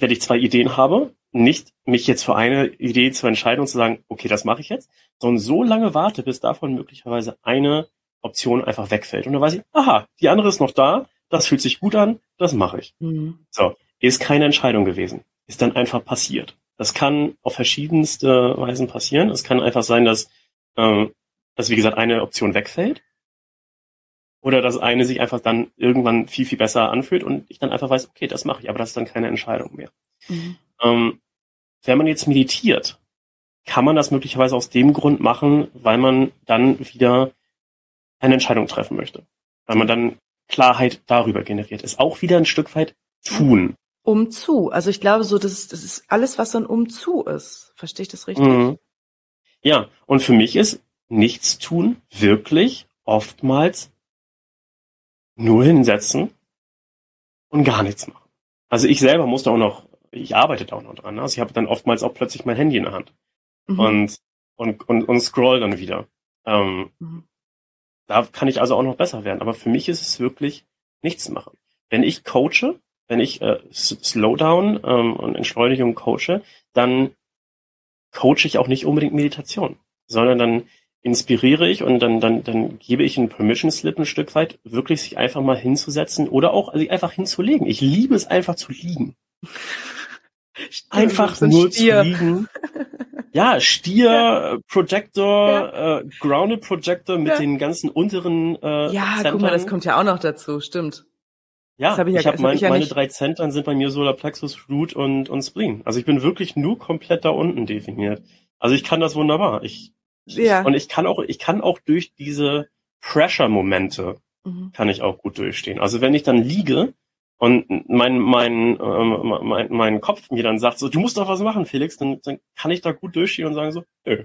Wenn ich zwei Ideen habe, nicht mich jetzt für eine Idee zu entscheiden und zu sagen, okay, das mache ich jetzt, sondern so lange warte, bis davon möglicherweise eine Option einfach wegfällt. Und dann weiß ich, aha, die andere ist noch da, das fühlt sich gut an, das mache ich. Mhm. So, ist keine Entscheidung gewesen, ist dann einfach passiert. Das kann auf verschiedenste Weisen passieren. Es kann einfach sein, dass, ähm, dass wie gesagt eine Option wegfällt oder dass eine sich einfach dann irgendwann viel viel besser anfühlt und ich dann einfach weiß, okay, das mache ich, aber das ist dann keine Entscheidung mehr. Mhm. Ähm, wenn man jetzt meditiert, kann man das möglicherweise aus dem Grund machen, weil man dann wieder eine Entscheidung treffen möchte. Weil man dann Klarheit darüber generiert. Ist auch wieder ein Stück weit tun. Um zu. Also ich glaube so, das ist, das ist alles, was so ein Um zu ist. Verstehe ich das richtig? Mhm. Ja, und für mich ist nichts tun wirklich oftmals nur hinsetzen und gar nichts machen. Also ich selber musste auch noch, ich arbeite da auch noch dran. Also ich habe dann oftmals auch plötzlich mein Handy in der Hand mhm. und, und, und, und scroll dann wieder. Ähm, mhm. Da kann ich also auch noch besser werden. Aber für mich ist es wirklich nichts machen. Wenn ich coache, wenn ich äh, Slowdown ähm, und Entschleunigung coache, dann coache ich auch nicht unbedingt Meditation, sondern dann inspiriere ich und dann, dann, dann gebe ich einen Permission Slip ein Stück weit, wirklich sich einfach mal hinzusetzen oder auch also einfach hinzulegen. Ich liebe es einfach zu liegen. einfach nur Stier. zu liegen. Ja, Stier, ja. Projector, ja. Äh, Grounded Projector mit ja. den ganzen unteren äh, Ja, Zentren. guck mal, das kommt ja auch noch dazu, stimmt. Ja, hab ich, ich habe mein, hab ja meine drei Zentren sind bei mir Solarplexus, Root und, und Spleen. Also ich bin wirklich nur komplett da unten definiert. Also ich kann das wunderbar. Ich, ja. und ich kann auch, ich kann auch durch diese Pressure-Momente mhm. kann ich auch gut durchstehen. Also wenn ich dann liege und mein, mein, äh, mein, mein Kopf mir dann sagt so, du musst doch was machen, Felix, dann, dann kann ich da gut durchstehen und sagen so, nö.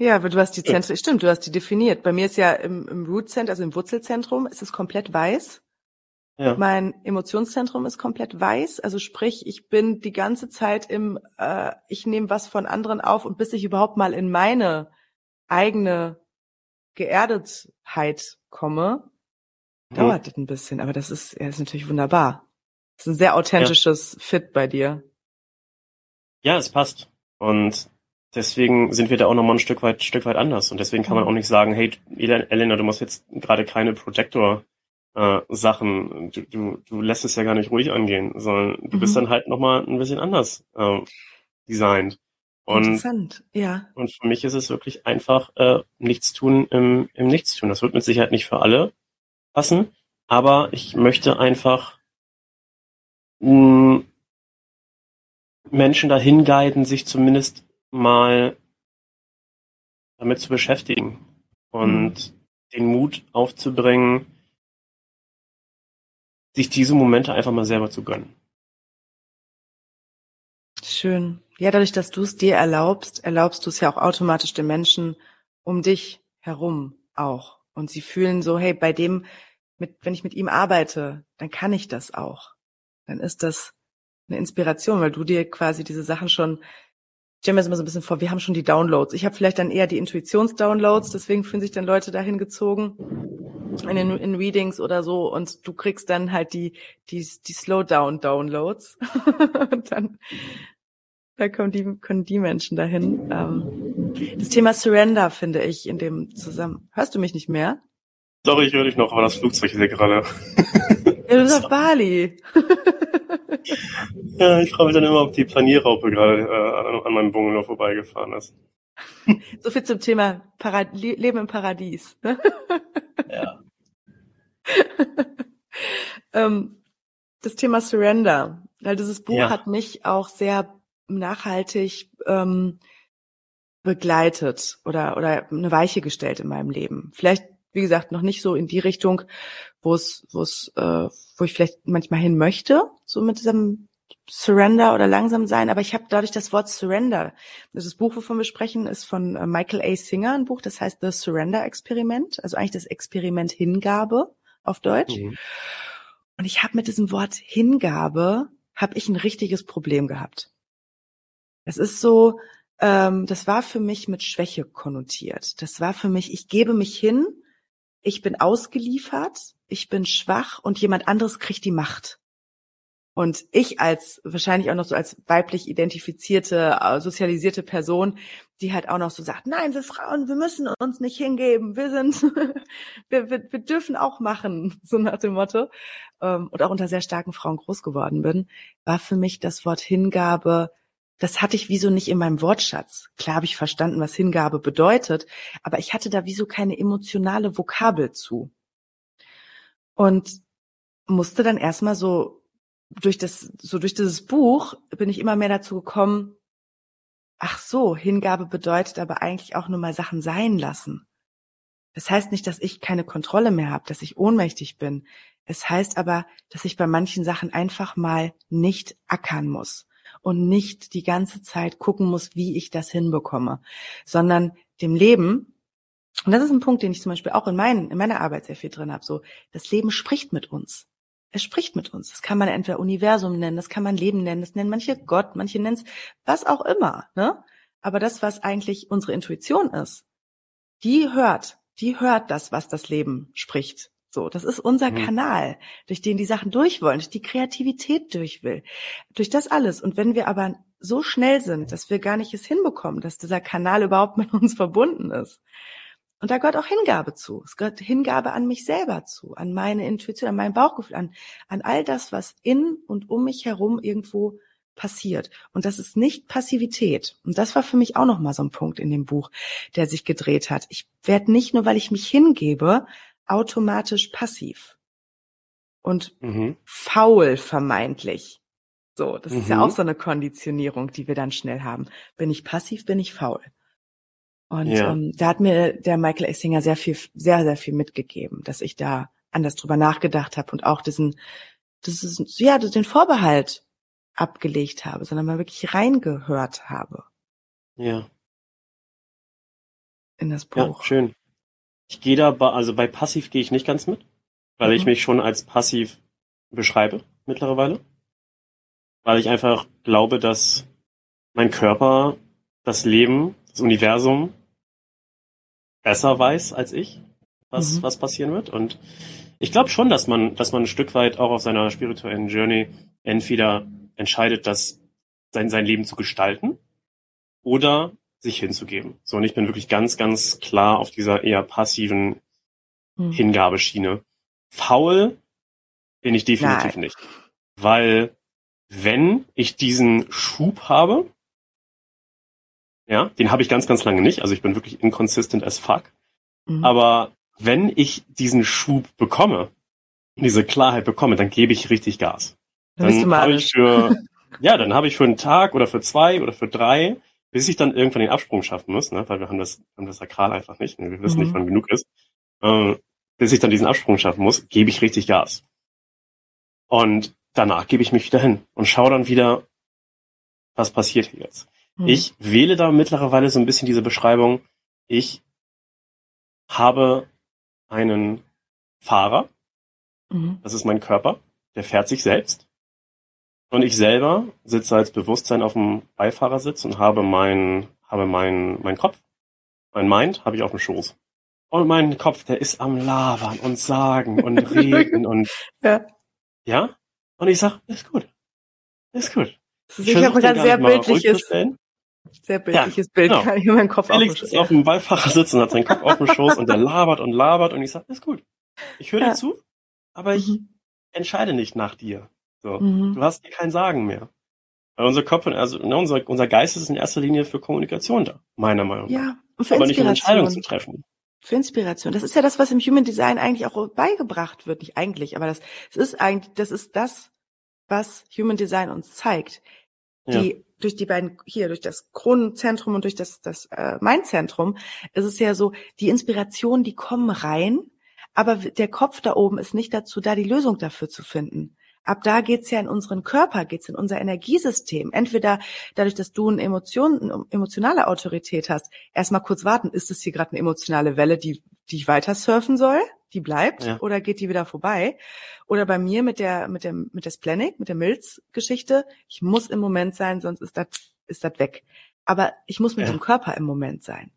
Ja, aber du hast die Zentren, stimmt, du hast die definiert. Bei mir ist ja im, im Root Center, also im Wurzelzentrum, ist es komplett weiß. Ja. Mein Emotionszentrum ist komplett weiß, also sprich, ich bin die ganze Zeit im, äh, ich nehme was von anderen auf und bis ich überhaupt mal in meine eigene Geerdetheit komme, mhm. dauert das ein bisschen, aber das ist, ja, ist natürlich wunderbar. Das ist ein sehr authentisches ja. Fit bei dir. Ja, es passt. Und deswegen sind wir da auch nochmal ein Stück weit, Stück weit anders. Und deswegen kann man mhm. auch nicht sagen, hey, Elena, du musst jetzt gerade keine Projector äh, Sachen. Du, du, du lässt es ja gar nicht ruhig angehen, sondern du mhm. bist dann halt nochmal ein bisschen anders äh, designt. Und, Interessant, ja. Und für mich ist es wirklich einfach äh, nichts tun im, im Nichtstun. Das wird mit Sicherheit nicht für alle passen, aber ich möchte einfach mh, Menschen dahin guiden, sich zumindest mal damit zu beschäftigen und mhm. den Mut aufzubringen, sich diese Momente einfach mal selber zu gönnen. Schön. Ja, dadurch, dass du es dir erlaubst, erlaubst du es ja auch automatisch den Menschen um dich herum auch. Und sie fühlen so, hey, bei dem, mit, wenn ich mit ihm arbeite, dann kann ich das auch. Dann ist das eine Inspiration, weil du dir quasi diese Sachen schon, stelle mir das immer so ein bisschen vor, wir haben schon die Downloads. Ich habe vielleicht dann eher die Intuitionsdownloads, deswegen fühlen sich dann Leute dahin gezogen in den in Readings oder so und du kriegst dann halt die die die Slowdown Downloads und dann da kommen die können die Menschen dahin. Ähm, das Thema Surrender finde ich in dem zusammen. Hörst du mich nicht mehr? Sorry, ich höre dich noch, aber das Flugzeug ist ja gerade. Ja, du bist auf Bali. ja, ich frage mich dann immer, ob die Planierraupe gerade äh, an meinem Bungalow vorbeigefahren ist. So viel zum Thema Parad Leben im Paradies. ja. ähm, das Thema Surrender, weil dieses Buch ja. hat mich auch sehr nachhaltig ähm, begleitet oder oder eine Weiche gestellt in meinem Leben. Vielleicht wie gesagt noch nicht so in die Richtung, wo es wo es äh, wo ich vielleicht manchmal hin möchte, so mit diesem Surrender oder langsam sein, aber ich habe dadurch das Wort Surrender. Das Buch, wovon wir sprechen, ist von äh, Michael A. Singer, ein Buch, das heißt The Surrender Experiment, also eigentlich das Experiment Hingabe auf Deutsch. Mhm. Und ich habe mit diesem Wort Hingabe, habe ich ein richtiges Problem gehabt. Es ist so, ähm, das war für mich mit Schwäche konnotiert. Das war für mich, ich gebe mich hin, ich bin ausgeliefert, ich bin schwach und jemand anderes kriegt die Macht. Und ich als wahrscheinlich auch noch so als weiblich identifizierte, äh, sozialisierte Person, die halt auch noch so sagt, nein, wir Frauen, wir müssen uns nicht hingeben, wir sind, wir, wir, wir dürfen auch machen, so nach dem Motto. Ähm, und auch unter sehr starken Frauen groß geworden bin, war für mich das Wort Hingabe, das hatte ich wieso nicht in meinem Wortschatz. Klar habe ich verstanden, was Hingabe bedeutet, aber ich hatte da wieso keine emotionale Vokabel zu. Und musste dann erstmal so durch das, so durch dieses Buch bin ich immer mehr dazu gekommen, ach so, Hingabe bedeutet aber eigentlich auch nur mal Sachen sein lassen. Das heißt nicht, dass ich keine Kontrolle mehr habe, dass ich ohnmächtig bin. Es heißt aber, dass ich bei manchen Sachen einfach mal nicht ackern muss und nicht die ganze Zeit gucken muss, wie ich das hinbekomme, sondern dem Leben, und das ist ein Punkt, den ich zum Beispiel auch in, meinen, in meiner Arbeit sehr viel drin habe, so, das Leben spricht mit uns. Es spricht mit uns. Das kann man entweder Universum nennen, das kann man Leben nennen, das nennen manche Gott, manche nennen es was auch immer. Ne? Aber das, was eigentlich unsere Intuition ist, die hört, die hört das, was das Leben spricht. So, das ist unser mhm. Kanal, durch den die Sachen durch wollen, durch die Kreativität durch will, durch das alles. Und wenn wir aber so schnell sind, dass wir gar nicht es hinbekommen, dass dieser Kanal überhaupt mit uns verbunden ist, und da gehört auch Hingabe zu. Es gehört Hingabe an mich selber zu, an meine Intuition, an mein Bauchgefühl, an, an all das, was in und um mich herum irgendwo passiert. Und das ist nicht Passivität. Und das war für mich auch nochmal so ein Punkt in dem Buch, der sich gedreht hat. Ich werde nicht nur, weil ich mich hingebe, automatisch passiv und mhm. faul vermeintlich. So, das mhm. ist ja auch mhm. so eine Konditionierung, die wir dann schnell haben. Bin ich passiv, bin ich faul. Und ja. ähm, da hat mir der Michael Essinger sehr viel, sehr, sehr viel mitgegeben, dass ich da anders drüber nachgedacht habe und auch diesen, das ist, ja, den Vorbehalt abgelegt habe, sondern mal wirklich reingehört habe. Ja. In das Buch. Ja, schön. Ich gehe da, bei, also bei passiv gehe ich nicht ganz mit, weil mhm. ich mich schon als passiv beschreibe mittlerweile. Weil ich einfach glaube, dass mein Körper das Leben, das Universum besser weiß als ich, was, mhm. was passieren wird. Und ich glaube schon, dass man, dass man ein Stück weit auch auf seiner spirituellen Journey entweder entscheidet, das sein, sein Leben zu gestalten oder sich hinzugeben. So, und ich bin wirklich ganz, ganz klar auf dieser eher passiven mhm. Hingabeschiene. Faul bin ich definitiv Nein. nicht. Weil wenn ich diesen Schub habe, ja, den habe ich ganz, ganz lange nicht. Also ich bin wirklich inconsistent as fuck. Mhm. Aber wenn ich diesen Schub bekomme, diese Klarheit bekomme, dann gebe ich richtig Gas. Dann habe ich für, ja, dann habe ich für einen Tag oder für zwei oder für drei, bis ich dann irgendwann den Absprung schaffen muss, ne, weil wir haben das, haben das Sakral einfach nicht, ne, wir wissen mhm. nicht, wann genug ist, äh, bis ich dann diesen Absprung schaffen muss, gebe ich richtig Gas. Und danach gebe ich mich wieder hin und schaue dann wieder, was passiert hier jetzt. Mhm. Ich wähle da mittlerweile so ein bisschen diese Beschreibung. Ich habe einen Fahrer. Mhm. Das ist mein Körper. Der fährt sich selbst. Und ich selber sitze als Bewusstsein auf dem Beifahrersitz und habe mein, habe mein, mein Kopf, mein Mind habe ich auf dem Schoß. Und mein Kopf, der ist am Labern und Sagen und Reden und, ja. ja. Und ich sag, ist gut. Ist gut. Ich, ich habe gerade sehr bildliches, sehr bildliches ja, Bild, genau. kann ich in meinem Kopf Felix ist auf dem Beifahrer sitzen, hat seinen Kopf auf dem Schoß und der labert und labert und ich sage, ist gut. Ich höre ja. dir zu, aber ich mhm. entscheide nicht nach dir. So, mhm. du hast kein Sagen mehr. Weil unser Kopf, also ne, unser, unser Geist ist in erster Linie für Kommunikation da, meiner Meinung nach. Ja, und für aber nicht um Entscheidungen zu treffen. Für Inspiration. Das ist ja das, was im Human Design eigentlich auch beigebracht wird. Nicht eigentlich, aber das, das ist eigentlich, das ist das, was Human Design uns zeigt. Die ja durch die beiden hier durch das Kronenzentrum und durch das das äh, Mainzentrum ist es ja so die Inspiration die kommen rein aber der Kopf da oben ist nicht dazu da die Lösung dafür zu finden ab da geht's ja in unseren Körper geht's in unser Energiesystem entweder dadurch dass du eine Emotion emotionale Autorität hast erstmal kurz warten ist es hier gerade eine emotionale Welle die die ich weiter surfen soll die bleibt ja. oder geht die wieder vorbei? Oder bei mir mit der, mit dem, mit der Splenic, mit der Milz-Geschichte, ich muss im Moment sein, sonst ist das, ist das weg. Aber ich muss mit ja. dem Körper im Moment sein.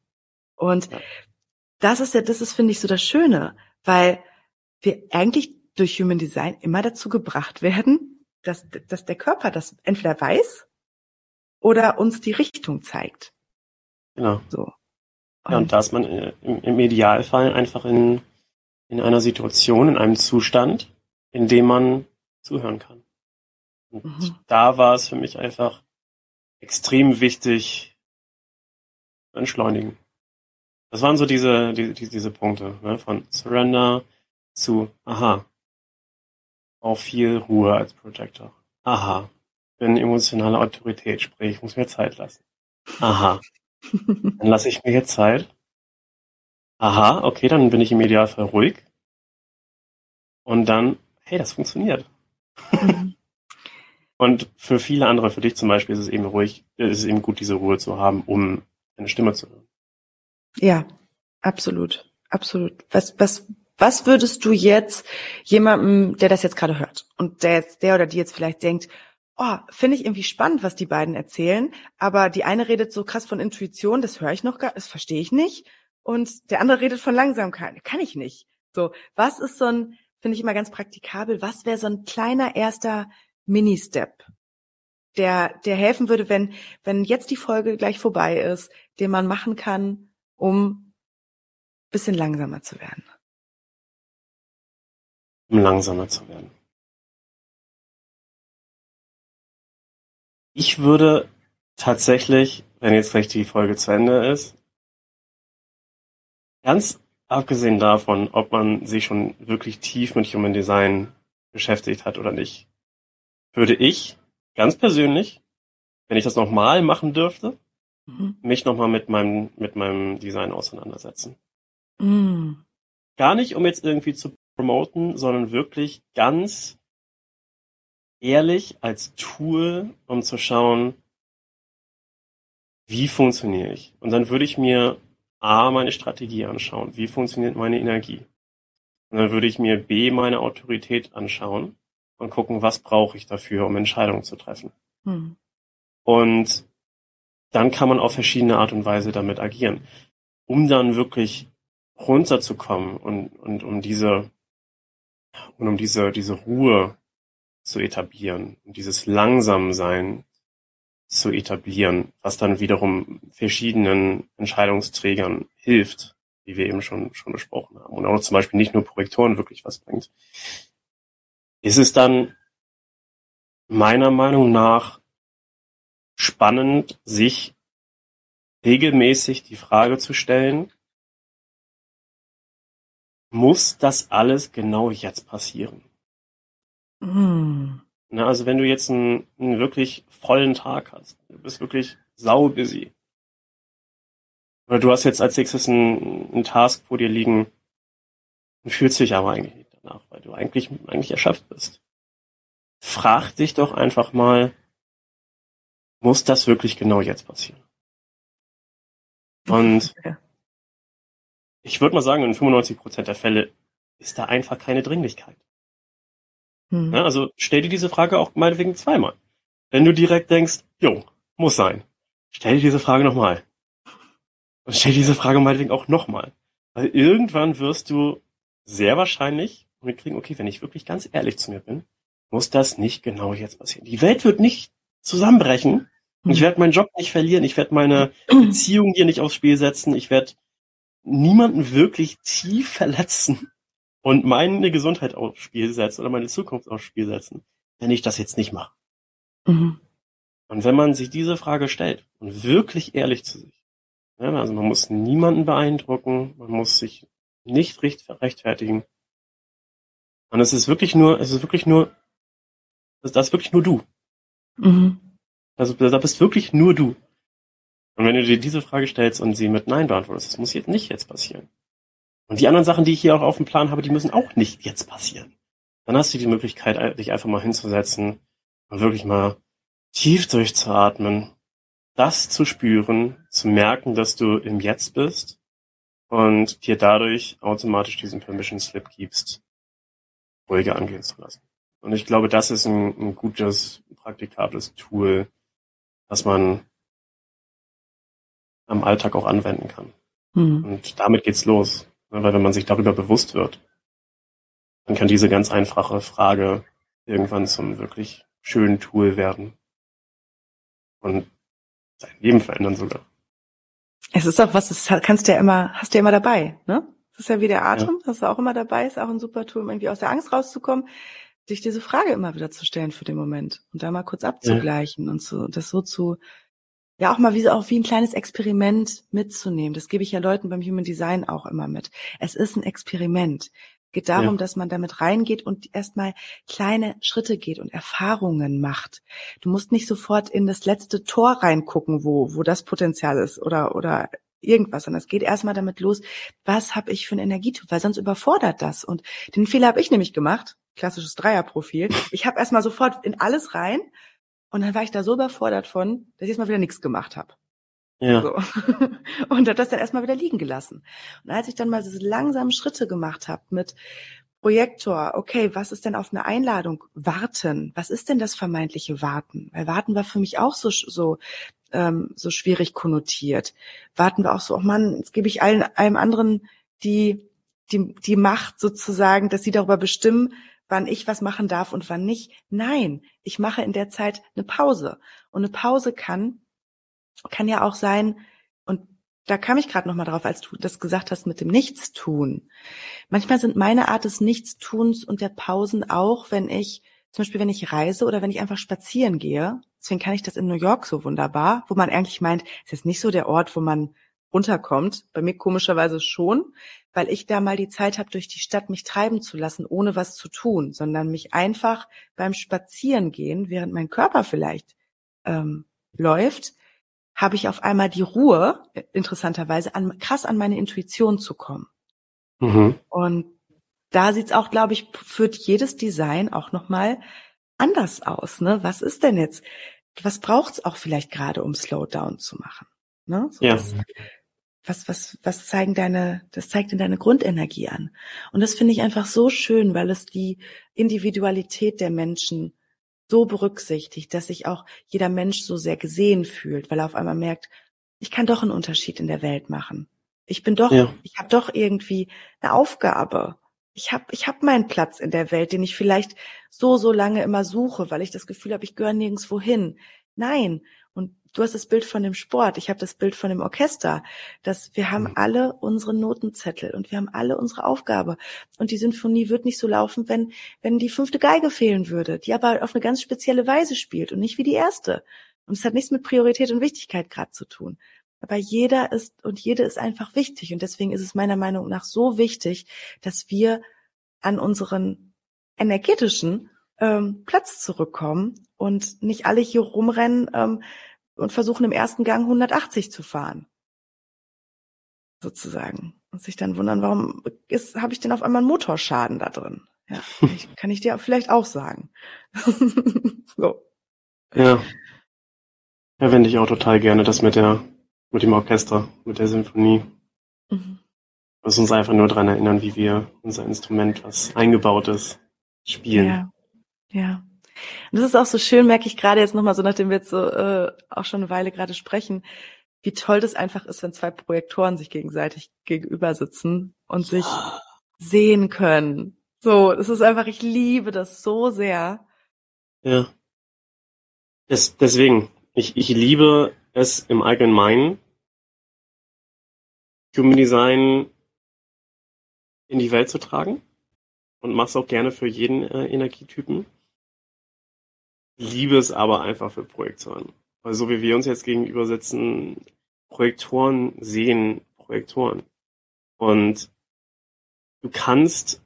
Und ja. das ist ja, das ist, finde ich, so das Schöne, weil wir eigentlich durch Human Design immer dazu gebracht werden, dass, dass der Körper das entweder weiß oder uns die Richtung zeigt. Genau. So. Und ja, und dass man äh, im, im Idealfall einfach in, in einer Situation, in einem Zustand, in dem man zuhören kann. Und mhm. da war es für mich einfach extrem wichtig, entschleunigen. Das waren so diese, die, die, diese Punkte, ne? von Surrender zu, aha, auch viel Ruhe als Projector. Aha, bin emotionale Autorität, sprich, ich muss mir Zeit lassen. Aha, dann lasse ich mir jetzt Zeit. Aha, okay, dann bin ich im Idealfall ruhig. Und dann, hey, das funktioniert. Mhm. Und für viele andere, für dich zum Beispiel, ist es eben ruhig, ist es eben gut, diese Ruhe zu haben, um eine Stimme zu hören. Ja, absolut, absolut. Was, was, was würdest du jetzt jemandem, der das jetzt gerade hört und der jetzt, der oder die jetzt vielleicht denkt, oh, finde ich irgendwie spannend, was die beiden erzählen, aber die eine redet so krass von Intuition, das höre ich noch gar, das verstehe ich nicht, und der andere redet von Langsamkeit, kann ich nicht. So, was ist so ein, finde ich immer ganz praktikabel, was wäre so ein kleiner erster Mini-Step, der, der helfen würde, wenn, wenn jetzt die Folge gleich vorbei ist, den man machen kann, um bisschen langsamer zu werden? Um langsamer zu werden. Ich würde tatsächlich, wenn jetzt gleich die Folge zu Ende ist, ganz abgesehen davon, ob man sich schon wirklich tief mit Human Design beschäftigt hat oder nicht, würde ich ganz persönlich, wenn ich das nochmal machen dürfte, mhm. mich nochmal mit meinem, mit meinem Design auseinandersetzen. Mhm. Gar nicht, um jetzt irgendwie zu promoten, sondern wirklich ganz ehrlich als Tool, um zu schauen, wie funktioniere ich? Und dann würde ich mir A, meine Strategie anschauen. Wie funktioniert meine Energie? Und dann würde ich mir B, meine Autorität anschauen und gucken, was brauche ich dafür, um Entscheidungen zu treffen. Hm. Und dann kann man auf verschiedene Art und Weise damit agieren. Um dann wirklich runterzukommen und, und um diese, und um diese, diese Ruhe zu etablieren, um dieses Langsamsein zu etablieren, was dann wiederum verschiedenen Entscheidungsträgern hilft, wie wir eben schon, schon besprochen haben. Und auch zum Beispiel nicht nur Projektoren wirklich was bringt. Ist es dann meiner Meinung nach spannend, sich regelmäßig die Frage zu stellen, muss das alles genau jetzt passieren? Mm. Na, also wenn du jetzt einen, einen wirklich vollen Tag hast, du bist wirklich sau busy. Oder du hast jetzt als nächstes einen, einen Task vor dir liegen und fühlst dich aber eigentlich nicht danach, weil du eigentlich, eigentlich erschöpft bist. Frag dich doch einfach mal, muss das wirklich genau jetzt passieren? Und ich würde mal sagen, in 95 Prozent der Fälle ist da einfach keine Dringlichkeit. Hm. Ja, also stell dir diese Frage auch meinetwegen zweimal. Wenn du direkt denkst, jo, muss sein, stell dir diese Frage nochmal. Und stell diese Frage meinetwegen auch nochmal. Weil irgendwann wirst du sehr wahrscheinlich mitkriegen, okay, wenn ich wirklich ganz ehrlich zu mir bin, muss das nicht genau jetzt passieren. Die Welt wird nicht zusammenbrechen. Ich hm. werde meinen Job nicht verlieren. Ich werde meine Beziehung hier nicht aufs Spiel setzen. Ich werde niemanden wirklich tief verletzen und meine Gesundheit aufs Spiel setzen oder meine Zukunft aufs Spiel setzen, wenn ich das jetzt nicht mache. Mhm. Und wenn man sich diese Frage stellt und wirklich ehrlich zu sich, ja, also man muss niemanden beeindrucken, man muss sich nicht rechtfertigen. Und es ist wirklich nur, es ist wirklich nur, das ist wirklich nur du. Mhm. Also da bist wirklich nur du. Und wenn du dir diese Frage stellst und sie mit Nein beantwortest, das muss jetzt nicht jetzt passieren. Und die anderen Sachen, die ich hier auch auf dem Plan habe, die müssen auch nicht jetzt passieren. Dann hast du die Möglichkeit, dich einfach mal hinzusetzen und wirklich mal tief durchzuatmen, das zu spüren, zu merken, dass du im Jetzt bist und dir dadurch automatisch diesen Permission Slip gibst, ruhiger angehen zu lassen. Und ich glaube, das ist ein, ein gutes, praktikables Tool, das man am Alltag auch anwenden kann. Mhm. Und damit geht's los. Weil wenn man sich darüber bewusst wird, dann kann diese ganz einfache Frage irgendwann zum wirklich schönen Tool werden. Und sein Leben verändern sogar. Es ist auch was, das kannst du ja immer, hast du ja immer dabei, ne? Das ist ja wie der Atem, ja. das ist auch immer dabei, ist auch ein super Tool, um irgendwie aus der Angst rauszukommen, sich diese Frage immer wieder zu stellen für den Moment und da mal kurz abzugleichen ja. und so, das so zu, ja auch mal wie, auch wie ein kleines Experiment mitzunehmen. Das gebe ich ja Leuten beim Human Design auch immer mit. Es ist ein Experiment geht darum, ja. dass man damit reingeht und erstmal kleine Schritte geht und Erfahrungen macht. Du musst nicht sofort in das letzte Tor reingucken, wo, wo das Potenzial ist oder, oder irgendwas, sondern es geht erstmal damit los, was habe ich für ein Energietyp, weil sonst überfordert das. Und den Fehler habe ich nämlich gemacht, klassisches Dreierprofil. Ich habe erstmal sofort in alles rein und dann war ich da so überfordert von, dass ich jetzt mal wieder nichts gemacht habe. Ja. So. Und habe das dann erstmal wieder liegen gelassen. Und als ich dann mal diese langsamen Schritte gemacht habe mit Projektor, okay, was ist denn auf eine Einladung? Warten. Was ist denn das vermeintliche Warten? Weil Warten war für mich auch so, so, ähm, so schwierig konnotiert. Warten war auch so, oh Mann, jetzt gebe ich allen, allem anderen die, die, die Macht sozusagen, dass sie darüber bestimmen, wann ich was machen darf und wann nicht. Nein, ich mache in der Zeit eine Pause. Und eine Pause kann kann ja auch sein, und da kam ich gerade noch mal drauf, als du das gesagt hast mit dem Nichtstun. Manchmal sind meine Art des Nichtstuns und der Pausen auch, wenn ich, zum Beispiel wenn ich reise oder wenn ich einfach spazieren gehe. Deswegen kann ich das in New York so wunderbar, wo man eigentlich meint, es ist nicht so der Ort, wo man runterkommt. Bei mir komischerweise schon, weil ich da mal die Zeit habe, durch die Stadt mich treiben zu lassen, ohne was zu tun, sondern mich einfach beim Spazierengehen, während mein Körper vielleicht ähm, läuft, habe ich auf einmal die Ruhe, interessanterweise, an, krass an meine Intuition zu kommen. Mhm. Und da sieht's auch, glaube ich, führt jedes Design auch nochmal anders aus. Ne? Was ist denn jetzt, was braucht's auch vielleicht gerade, um Slowdown zu machen? Ne? So ja. Was, was, was, was zeigen deine, das zeigt in deine Grundenergie an. Und das finde ich einfach so schön, weil es die Individualität der Menschen so berücksichtigt, dass sich auch jeder Mensch so sehr gesehen fühlt, weil er auf einmal merkt, ich kann doch einen Unterschied in der Welt machen. Ich bin doch, ja. ich habe doch irgendwie eine Aufgabe. Ich habe ich hab meinen Platz in der Welt, den ich vielleicht so, so lange immer suche, weil ich das Gefühl habe, ich gehöre nirgendwo hin. Nein, du hast das Bild von dem Sport, ich habe das Bild von dem Orchester, dass wir haben mhm. alle unsere Notenzettel und wir haben alle unsere Aufgabe. Und die Sinfonie wird nicht so laufen, wenn, wenn die fünfte Geige fehlen würde, die aber auf eine ganz spezielle Weise spielt und nicht wie die erste. Und es hat nichts mit Priorität und Wichtigkeit gerade zu tun. Aber jeder ist und jede ist einfach wichtig. Und deswegen ist es meiner Meinung nach so wichtig, dass wir an unseren energetischen ähm, Platz zurückkommen und nicht alle hier rumrennen ähm, und versuchen im ersten Gang 180 zu fahren. Sozusagen. Und sich dann wundern, warum ist, habe ich denn auf einmal einen Motorschaden da drin? Ja, ich, kann ich dir vielleicht auch sagen. so. Ja. Ja, wende ich auch total gerne das mit der, mit dem Orchester, mit der Symphonie. Mhm. Das uns einfach nur daran erinnern, wie wir unser Instrument, was eingebaut ist, spielen. Ja. Ja. Und das ist auch so schön, merke ich gerade jetzt nochmal so, nachdem wir jetzt so äh, auch schon eine Weile gerade sprechen, wie toll das einfach ist, wenn zwei Projektoren sich gegenseitig gegenüber sitzen und sich sehen können. So, das ist einfach, ich liebe das so sehr. Ja. Das, deswegen, ich, ich liebe es im Allgemeinen, Human Design in die Welt zu tragen und mach's auch gerne für jeden äh, Energietypen liebe es aber einfach für Projektoren. Weil so wie wir uns jetzt gegenüber sitzen, Projektoren sehen Projektoren. Und du kannst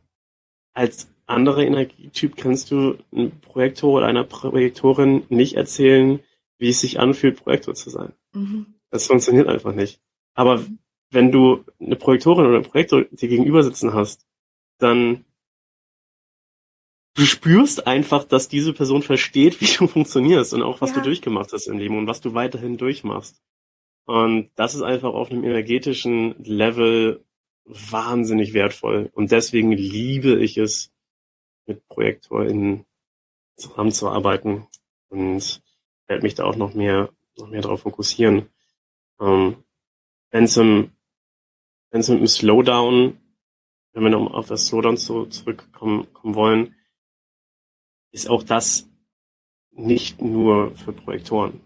als anderer Energietyp kannst du einem Projektor oder einer Projektorin nicht erzählen, wie es sich anfühlt, Projektor zu sein. Mhm. Das funktioniert einfach nicht. Aber wenn du eine Projektorin oder einen Projektor dir gegenüber sitzen hast, dann du spürst einfach, dass diese Person versteht, wie du funktionierst und auch was ja. du durchgemacht hast im Leben und was du weiterhin durchmachst. Und das ist einfach auf einem energetischen Level wahnsinnig wertvoll. Und deswegen liebe ich es, mit ProjektorInnen zusammenzuarbeiten und werde mich da auch noch mehr, noch mehr darauf fokussieren. Ähm, Wenn es wenn es mit dem Slowdown, wenn wir noch auf das Slowdown so zurückkommen kommen wollen, ist auch das nicht nur für Projektoren.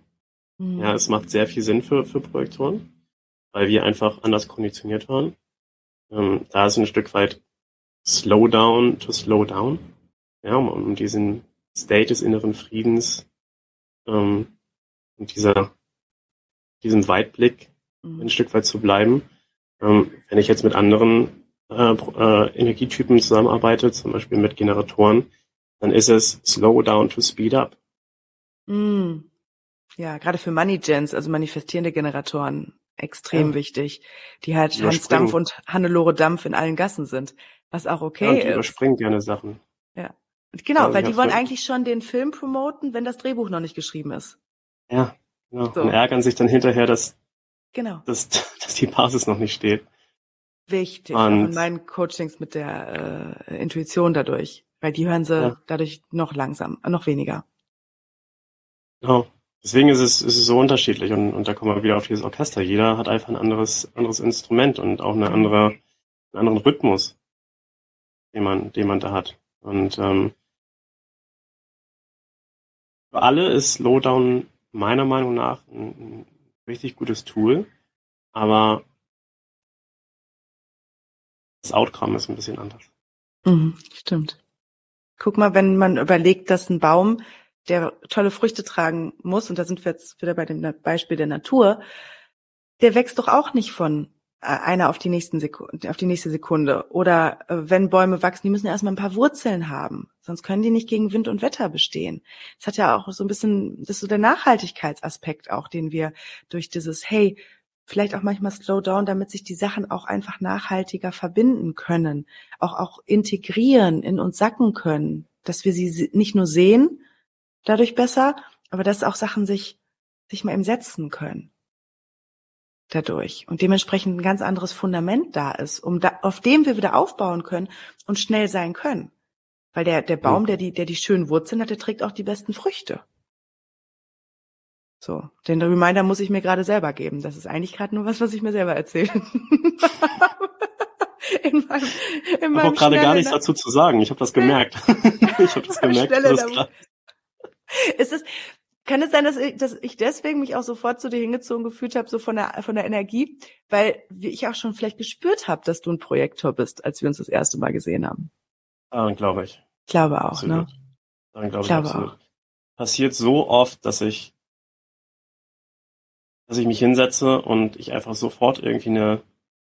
Mhm. Ja, es macht sehr viel Sinn für, für Projektoren, weil wir einfach anders konditioniert waren. Ähm, da ist ein Stück weit Slowdown to slow down. Ja, um, um diesen State des inneren Friedens ähm, und dieser, diesem Weitblick mhm. ein Stück weit zu bleiben. Ähm, wenn ich jetzt mit anderen äh, äh, Energietypen zusammenarbeite, zum Beispiel mit Generatoren, dann ist es slow down to speed up. Mm. Ja, gerade für Money Gens, also manifestierende Generatoren, extrem ja. wichtig, die halt die Hans Dampf und Hannelore Dampf in allen Gassen sind, was auch okay ja, und die ist. überspringen gerne Sachen. Ja. Genau, ja, weil die wollen eigentlich schon den Film promoten, wenn das Drehbuch noch nicht geschrieben ist. Ja, genau. So. Und ärgern sich dann hinterher, dass, genau. dass, dass die Basis noch nicht steht. Wichtig, und auch in meinen Coachings mit der äh, Intuition dadurch. Weil die hören sie ja. dadurch noch langsam, noch weniger. Genau. Deswegen ist es, ist es so unterschiedlich und, und da kommen wir wieder auf dieses Orchester. Jeder hat einfach ein anderes, anderes Instrument und auch eine andere, einen anderen Rhythmus, den man, den man da hat. Und ähm, für alle ist Slowdown meiner Meinung nach ein, ein richtig gutes Tool, aber das Outcome ist ein bisschen anders. Mhm, stimmt. Guck mal, wenn man überlegt, dass ein Baum, der tolle Früchte tragen muss, und da sind wir jetzt wieder bei dem Beispiel der Natur, der wächst doch auch nicht von äh, einer auf die, nächsten Sekunde, auf die nächste Sekunde. Oder äh, wenn Bäume wachsen, die müssen erstmal ein paar Wurzeln haben. Sonst können die nicht gegen Wind und Wetter bestehen. Das hat ja auch so ein bisschen, das ist so der Nachhaltigkeitsaspekt auch, den wir durch dieses, hey, vielleicht auch manchmal slow down, damit sich die Sachen auch einfach nachhaltiger verbinden können, auch, auch integrieren, in uns sacken können, dass wir sie nicht nur sehen, dadurch besser, aber dass auch Sachen sich, sich mal im setzen können dadurch und dementsprechend ein ganz anderes Fundament da ist, um da, auf dem wir wieder aufbauen können und schnell sein können. Weil der, der Baum, der die, der die schönen Wurzeln hat, der trägt auch die besten Früchte. So, den Reminder muss ich mir gerade selber geben. Das ist eigentlich gerade nur was, was ich mir selber erzähle. in meinem, in ich habe gerade gar nichts dazu zu sagen. Ich habe das gemerkt. ich habe das gemerkt. Das ist es, kann es sein, dass ich, dass ich deswegen mich auch sofort zu dir hingezogen gefühlt habe, so von der von der Energie, weil ich auch schon vielleicht gespürt habe, dass du ein Projektor bist, als wir uns das erste Mal gesehen haben. Ah, glaube ich. Ich glaube auch, absolut. ne? Dann glaube ich, glaube absolut. Auch. Passiert so oft, dass ich dass ich mich hinsetze und ich einfach sofort irgendwie eine,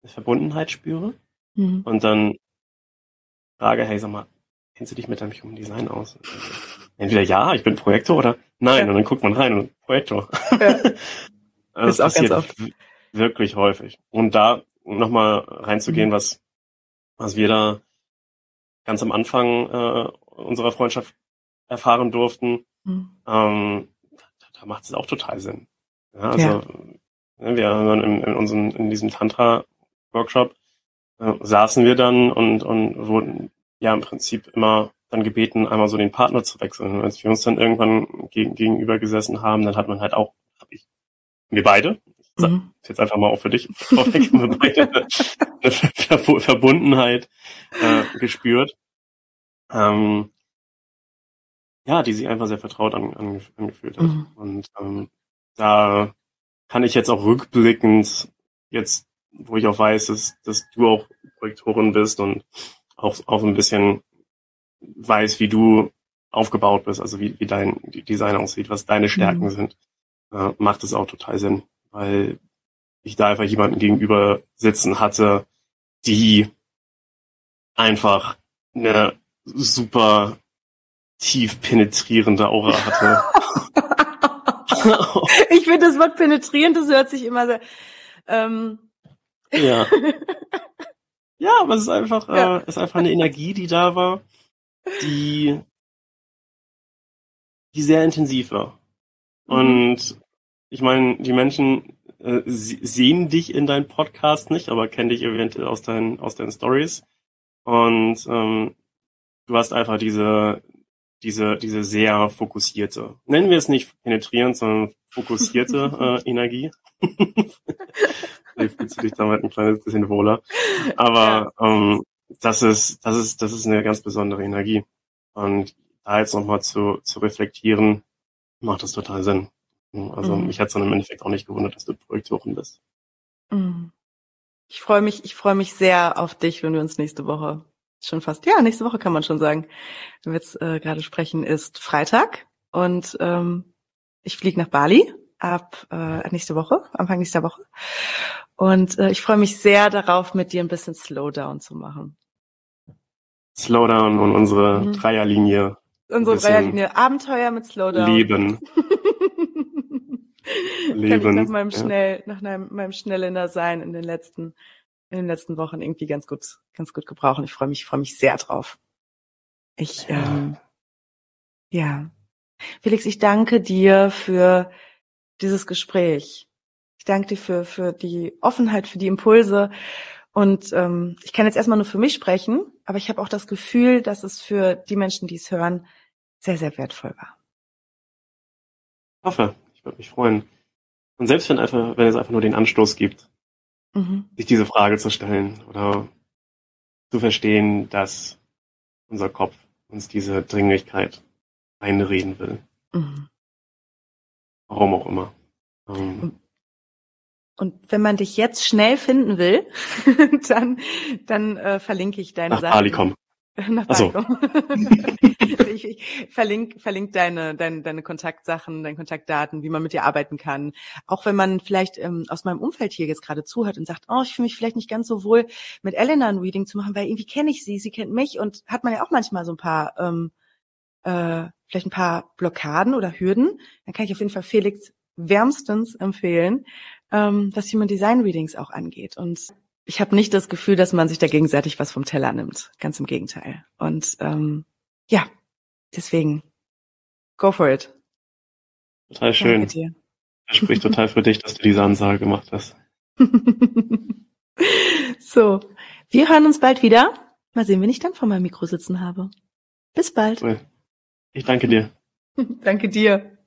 eine Verbundenheit spüre mhm. und dann frage, hey, sag mal, kennst du dich mit deinem Human Design aus? Entweder ja, ich bin Projektor oder nein, ja. und dann guckt man rein und Projektor. Ja. das ist auch passiert wirklich häufig. Und da nochmal reinzugehen, mhm. was, was wir da ganz am Anfang äh, unserer Freundschaft erfahren durften, mhm. ähm, da, da macht es auch total Sinn. Ja, also ja. Ne, wir haben in, in, unserem, in diesem Tantra-Workshop äh, saßen wir dann und, und wurden ja im Prinzip immer dann gebeten, einmal so den Partner zu wechseln. Und als wir uns dann irgendwann gegen, gegenüber gesessen haben, dann hat man halt auch, hab ich, wir beide, ich mhm. jetzt einfach mal auch für dich vorweg, wir beide eine, eine Verbundenheit äh, gespürt. Ähm, ja, die sich einfach sehr vertraut an, an, angefühlt hat. Mhm. Und ähm, da kann ich jetzt auch rückblickend, jetzt, wo ich auch weiß, dass, dass du auch Projektorin bist und auch, auch ein bisschen weiß, wie du aufgebaut bist, also wie, wie dein Design aussieht, was deine Stärken mhm. sind, äh, macht es auch total Sinn, weil ich da einfach jemanden gegenüber sitzen hatte, die einfach eine super tief penetrierende Aura hatte. ich finde das Wort penetrierend, das hört sich immer sehr. Ähm. Ja. Ja, aber es ist einfach, ja. äh, es ist einfach eine Energie, die da war, die, die sehr intensiv war. Mhm. Und ich meine, die Menschen äh, sehen dich in deinem Podcast nicht, aber kennen dich eventuell aus deinen, aus deinen Stories. Und ähm, du hast einfach diese, diese, diese sehr fokussierte, nennen wir es nicht penetrierend, sondern fokussierte äh, Energie. Vielleicht fühlst du dich damit ein kleines bisschen wohler. Aber ja. ähm, das ist, das ist, das ist eine ganz besondere Energie. Und da jetzt nochmal zu, zu reflektieren, macht das total Sinn. Also mhm. mich hat es dann im Endeffekt auch nicht gewundert, dass du Projektorin bist. Mhm. Ich freue mich, ich freue mich sehr auf dich, wenn wir uns nächste Woche schon fast, ja, nächste Woche kann man schon sagen, wenn wir jetzt äh, gerade sprechen, ist Freitag und ähm, ich fliege nach Bali ab äh, nächste Woche, Anfang nächster Woche. Und äh, ich freue mich sehr darauf, mit dir ein bisschen Slowdown zu machen. Slowdown und unsere mhm. Dreierlinie. Unsere Dreierlinie. Abenteuer mit Slowdown. Leben. Leben. Kann ich nach meinem ja. schnell, nach meinem, meinem Schnellinder sein in den letzten, in den letzten Wochen irgendwie ganz gut, ganz gut gebrauchen. Ich freue mich, freue mich sehr drauf. Ich, ja. ähm, ja. Felix, ich danke dir für dieses Gespräch. Ich danke dir für, für die Offenheit, für die Impulse. Und ähm, ich kann jetzt erstmal nur für mich sprechen, aber ich habe auch das Gefühl, dass es für die Menschen, die es hören, sehr, sehr wertvoll war. Ich hoffe, ich würde mich freuen. Und selbst wenn einfach, wenn es einfach nur den Anstoß gibt, mhm. sich diese Frage zu stellen oder zu verstehen, dass unser Kopf uns diese Dringlichkeit einreden will. Mhm. Warum auch immer. Ähm, und wenn man dich jetzt schnell finden will, dann, dann äh, verlinke ich deine Nach Sachen. Bali so. ich, ich verlinke, verlinke deine, deine, deine Kontaktsachen, deine Kontaktdaten, wie man mit dir arbeiten kann. Auch wenn man vielleicht ähm, aus meinem Umfeld hier jetzt gerade zuhört und sagt, oh, ich fühle mich vielleicht nicht ganz so wohl, mit Elena ein Reading zu machen, weil irgendwie kenne ich sie, sie kennt mich und hat man ja auch manchmal so ein paar, ähm, äh, vielleicht ein paar Blockaden oder Hürden. Dann kann ich auf jeden Fall Felix wärmstens empfehlen, ähm, was Human Design Readings auch angeht. Und ich habe nicht das Gefühl, dass man sich da gegenseitig was vom Teller nimmt. Ganz im Gegenteil. Und ähm, ja, deswegen, go for it. Total schön. Das spricht total für dich, dass du diese Ansage gemacht hast. so, wir hören uns bald wieder. Mal sehen, wenn ich dann vor meinem Mikro sitzen habe. Bis bald. Ich danke dir. danke dir.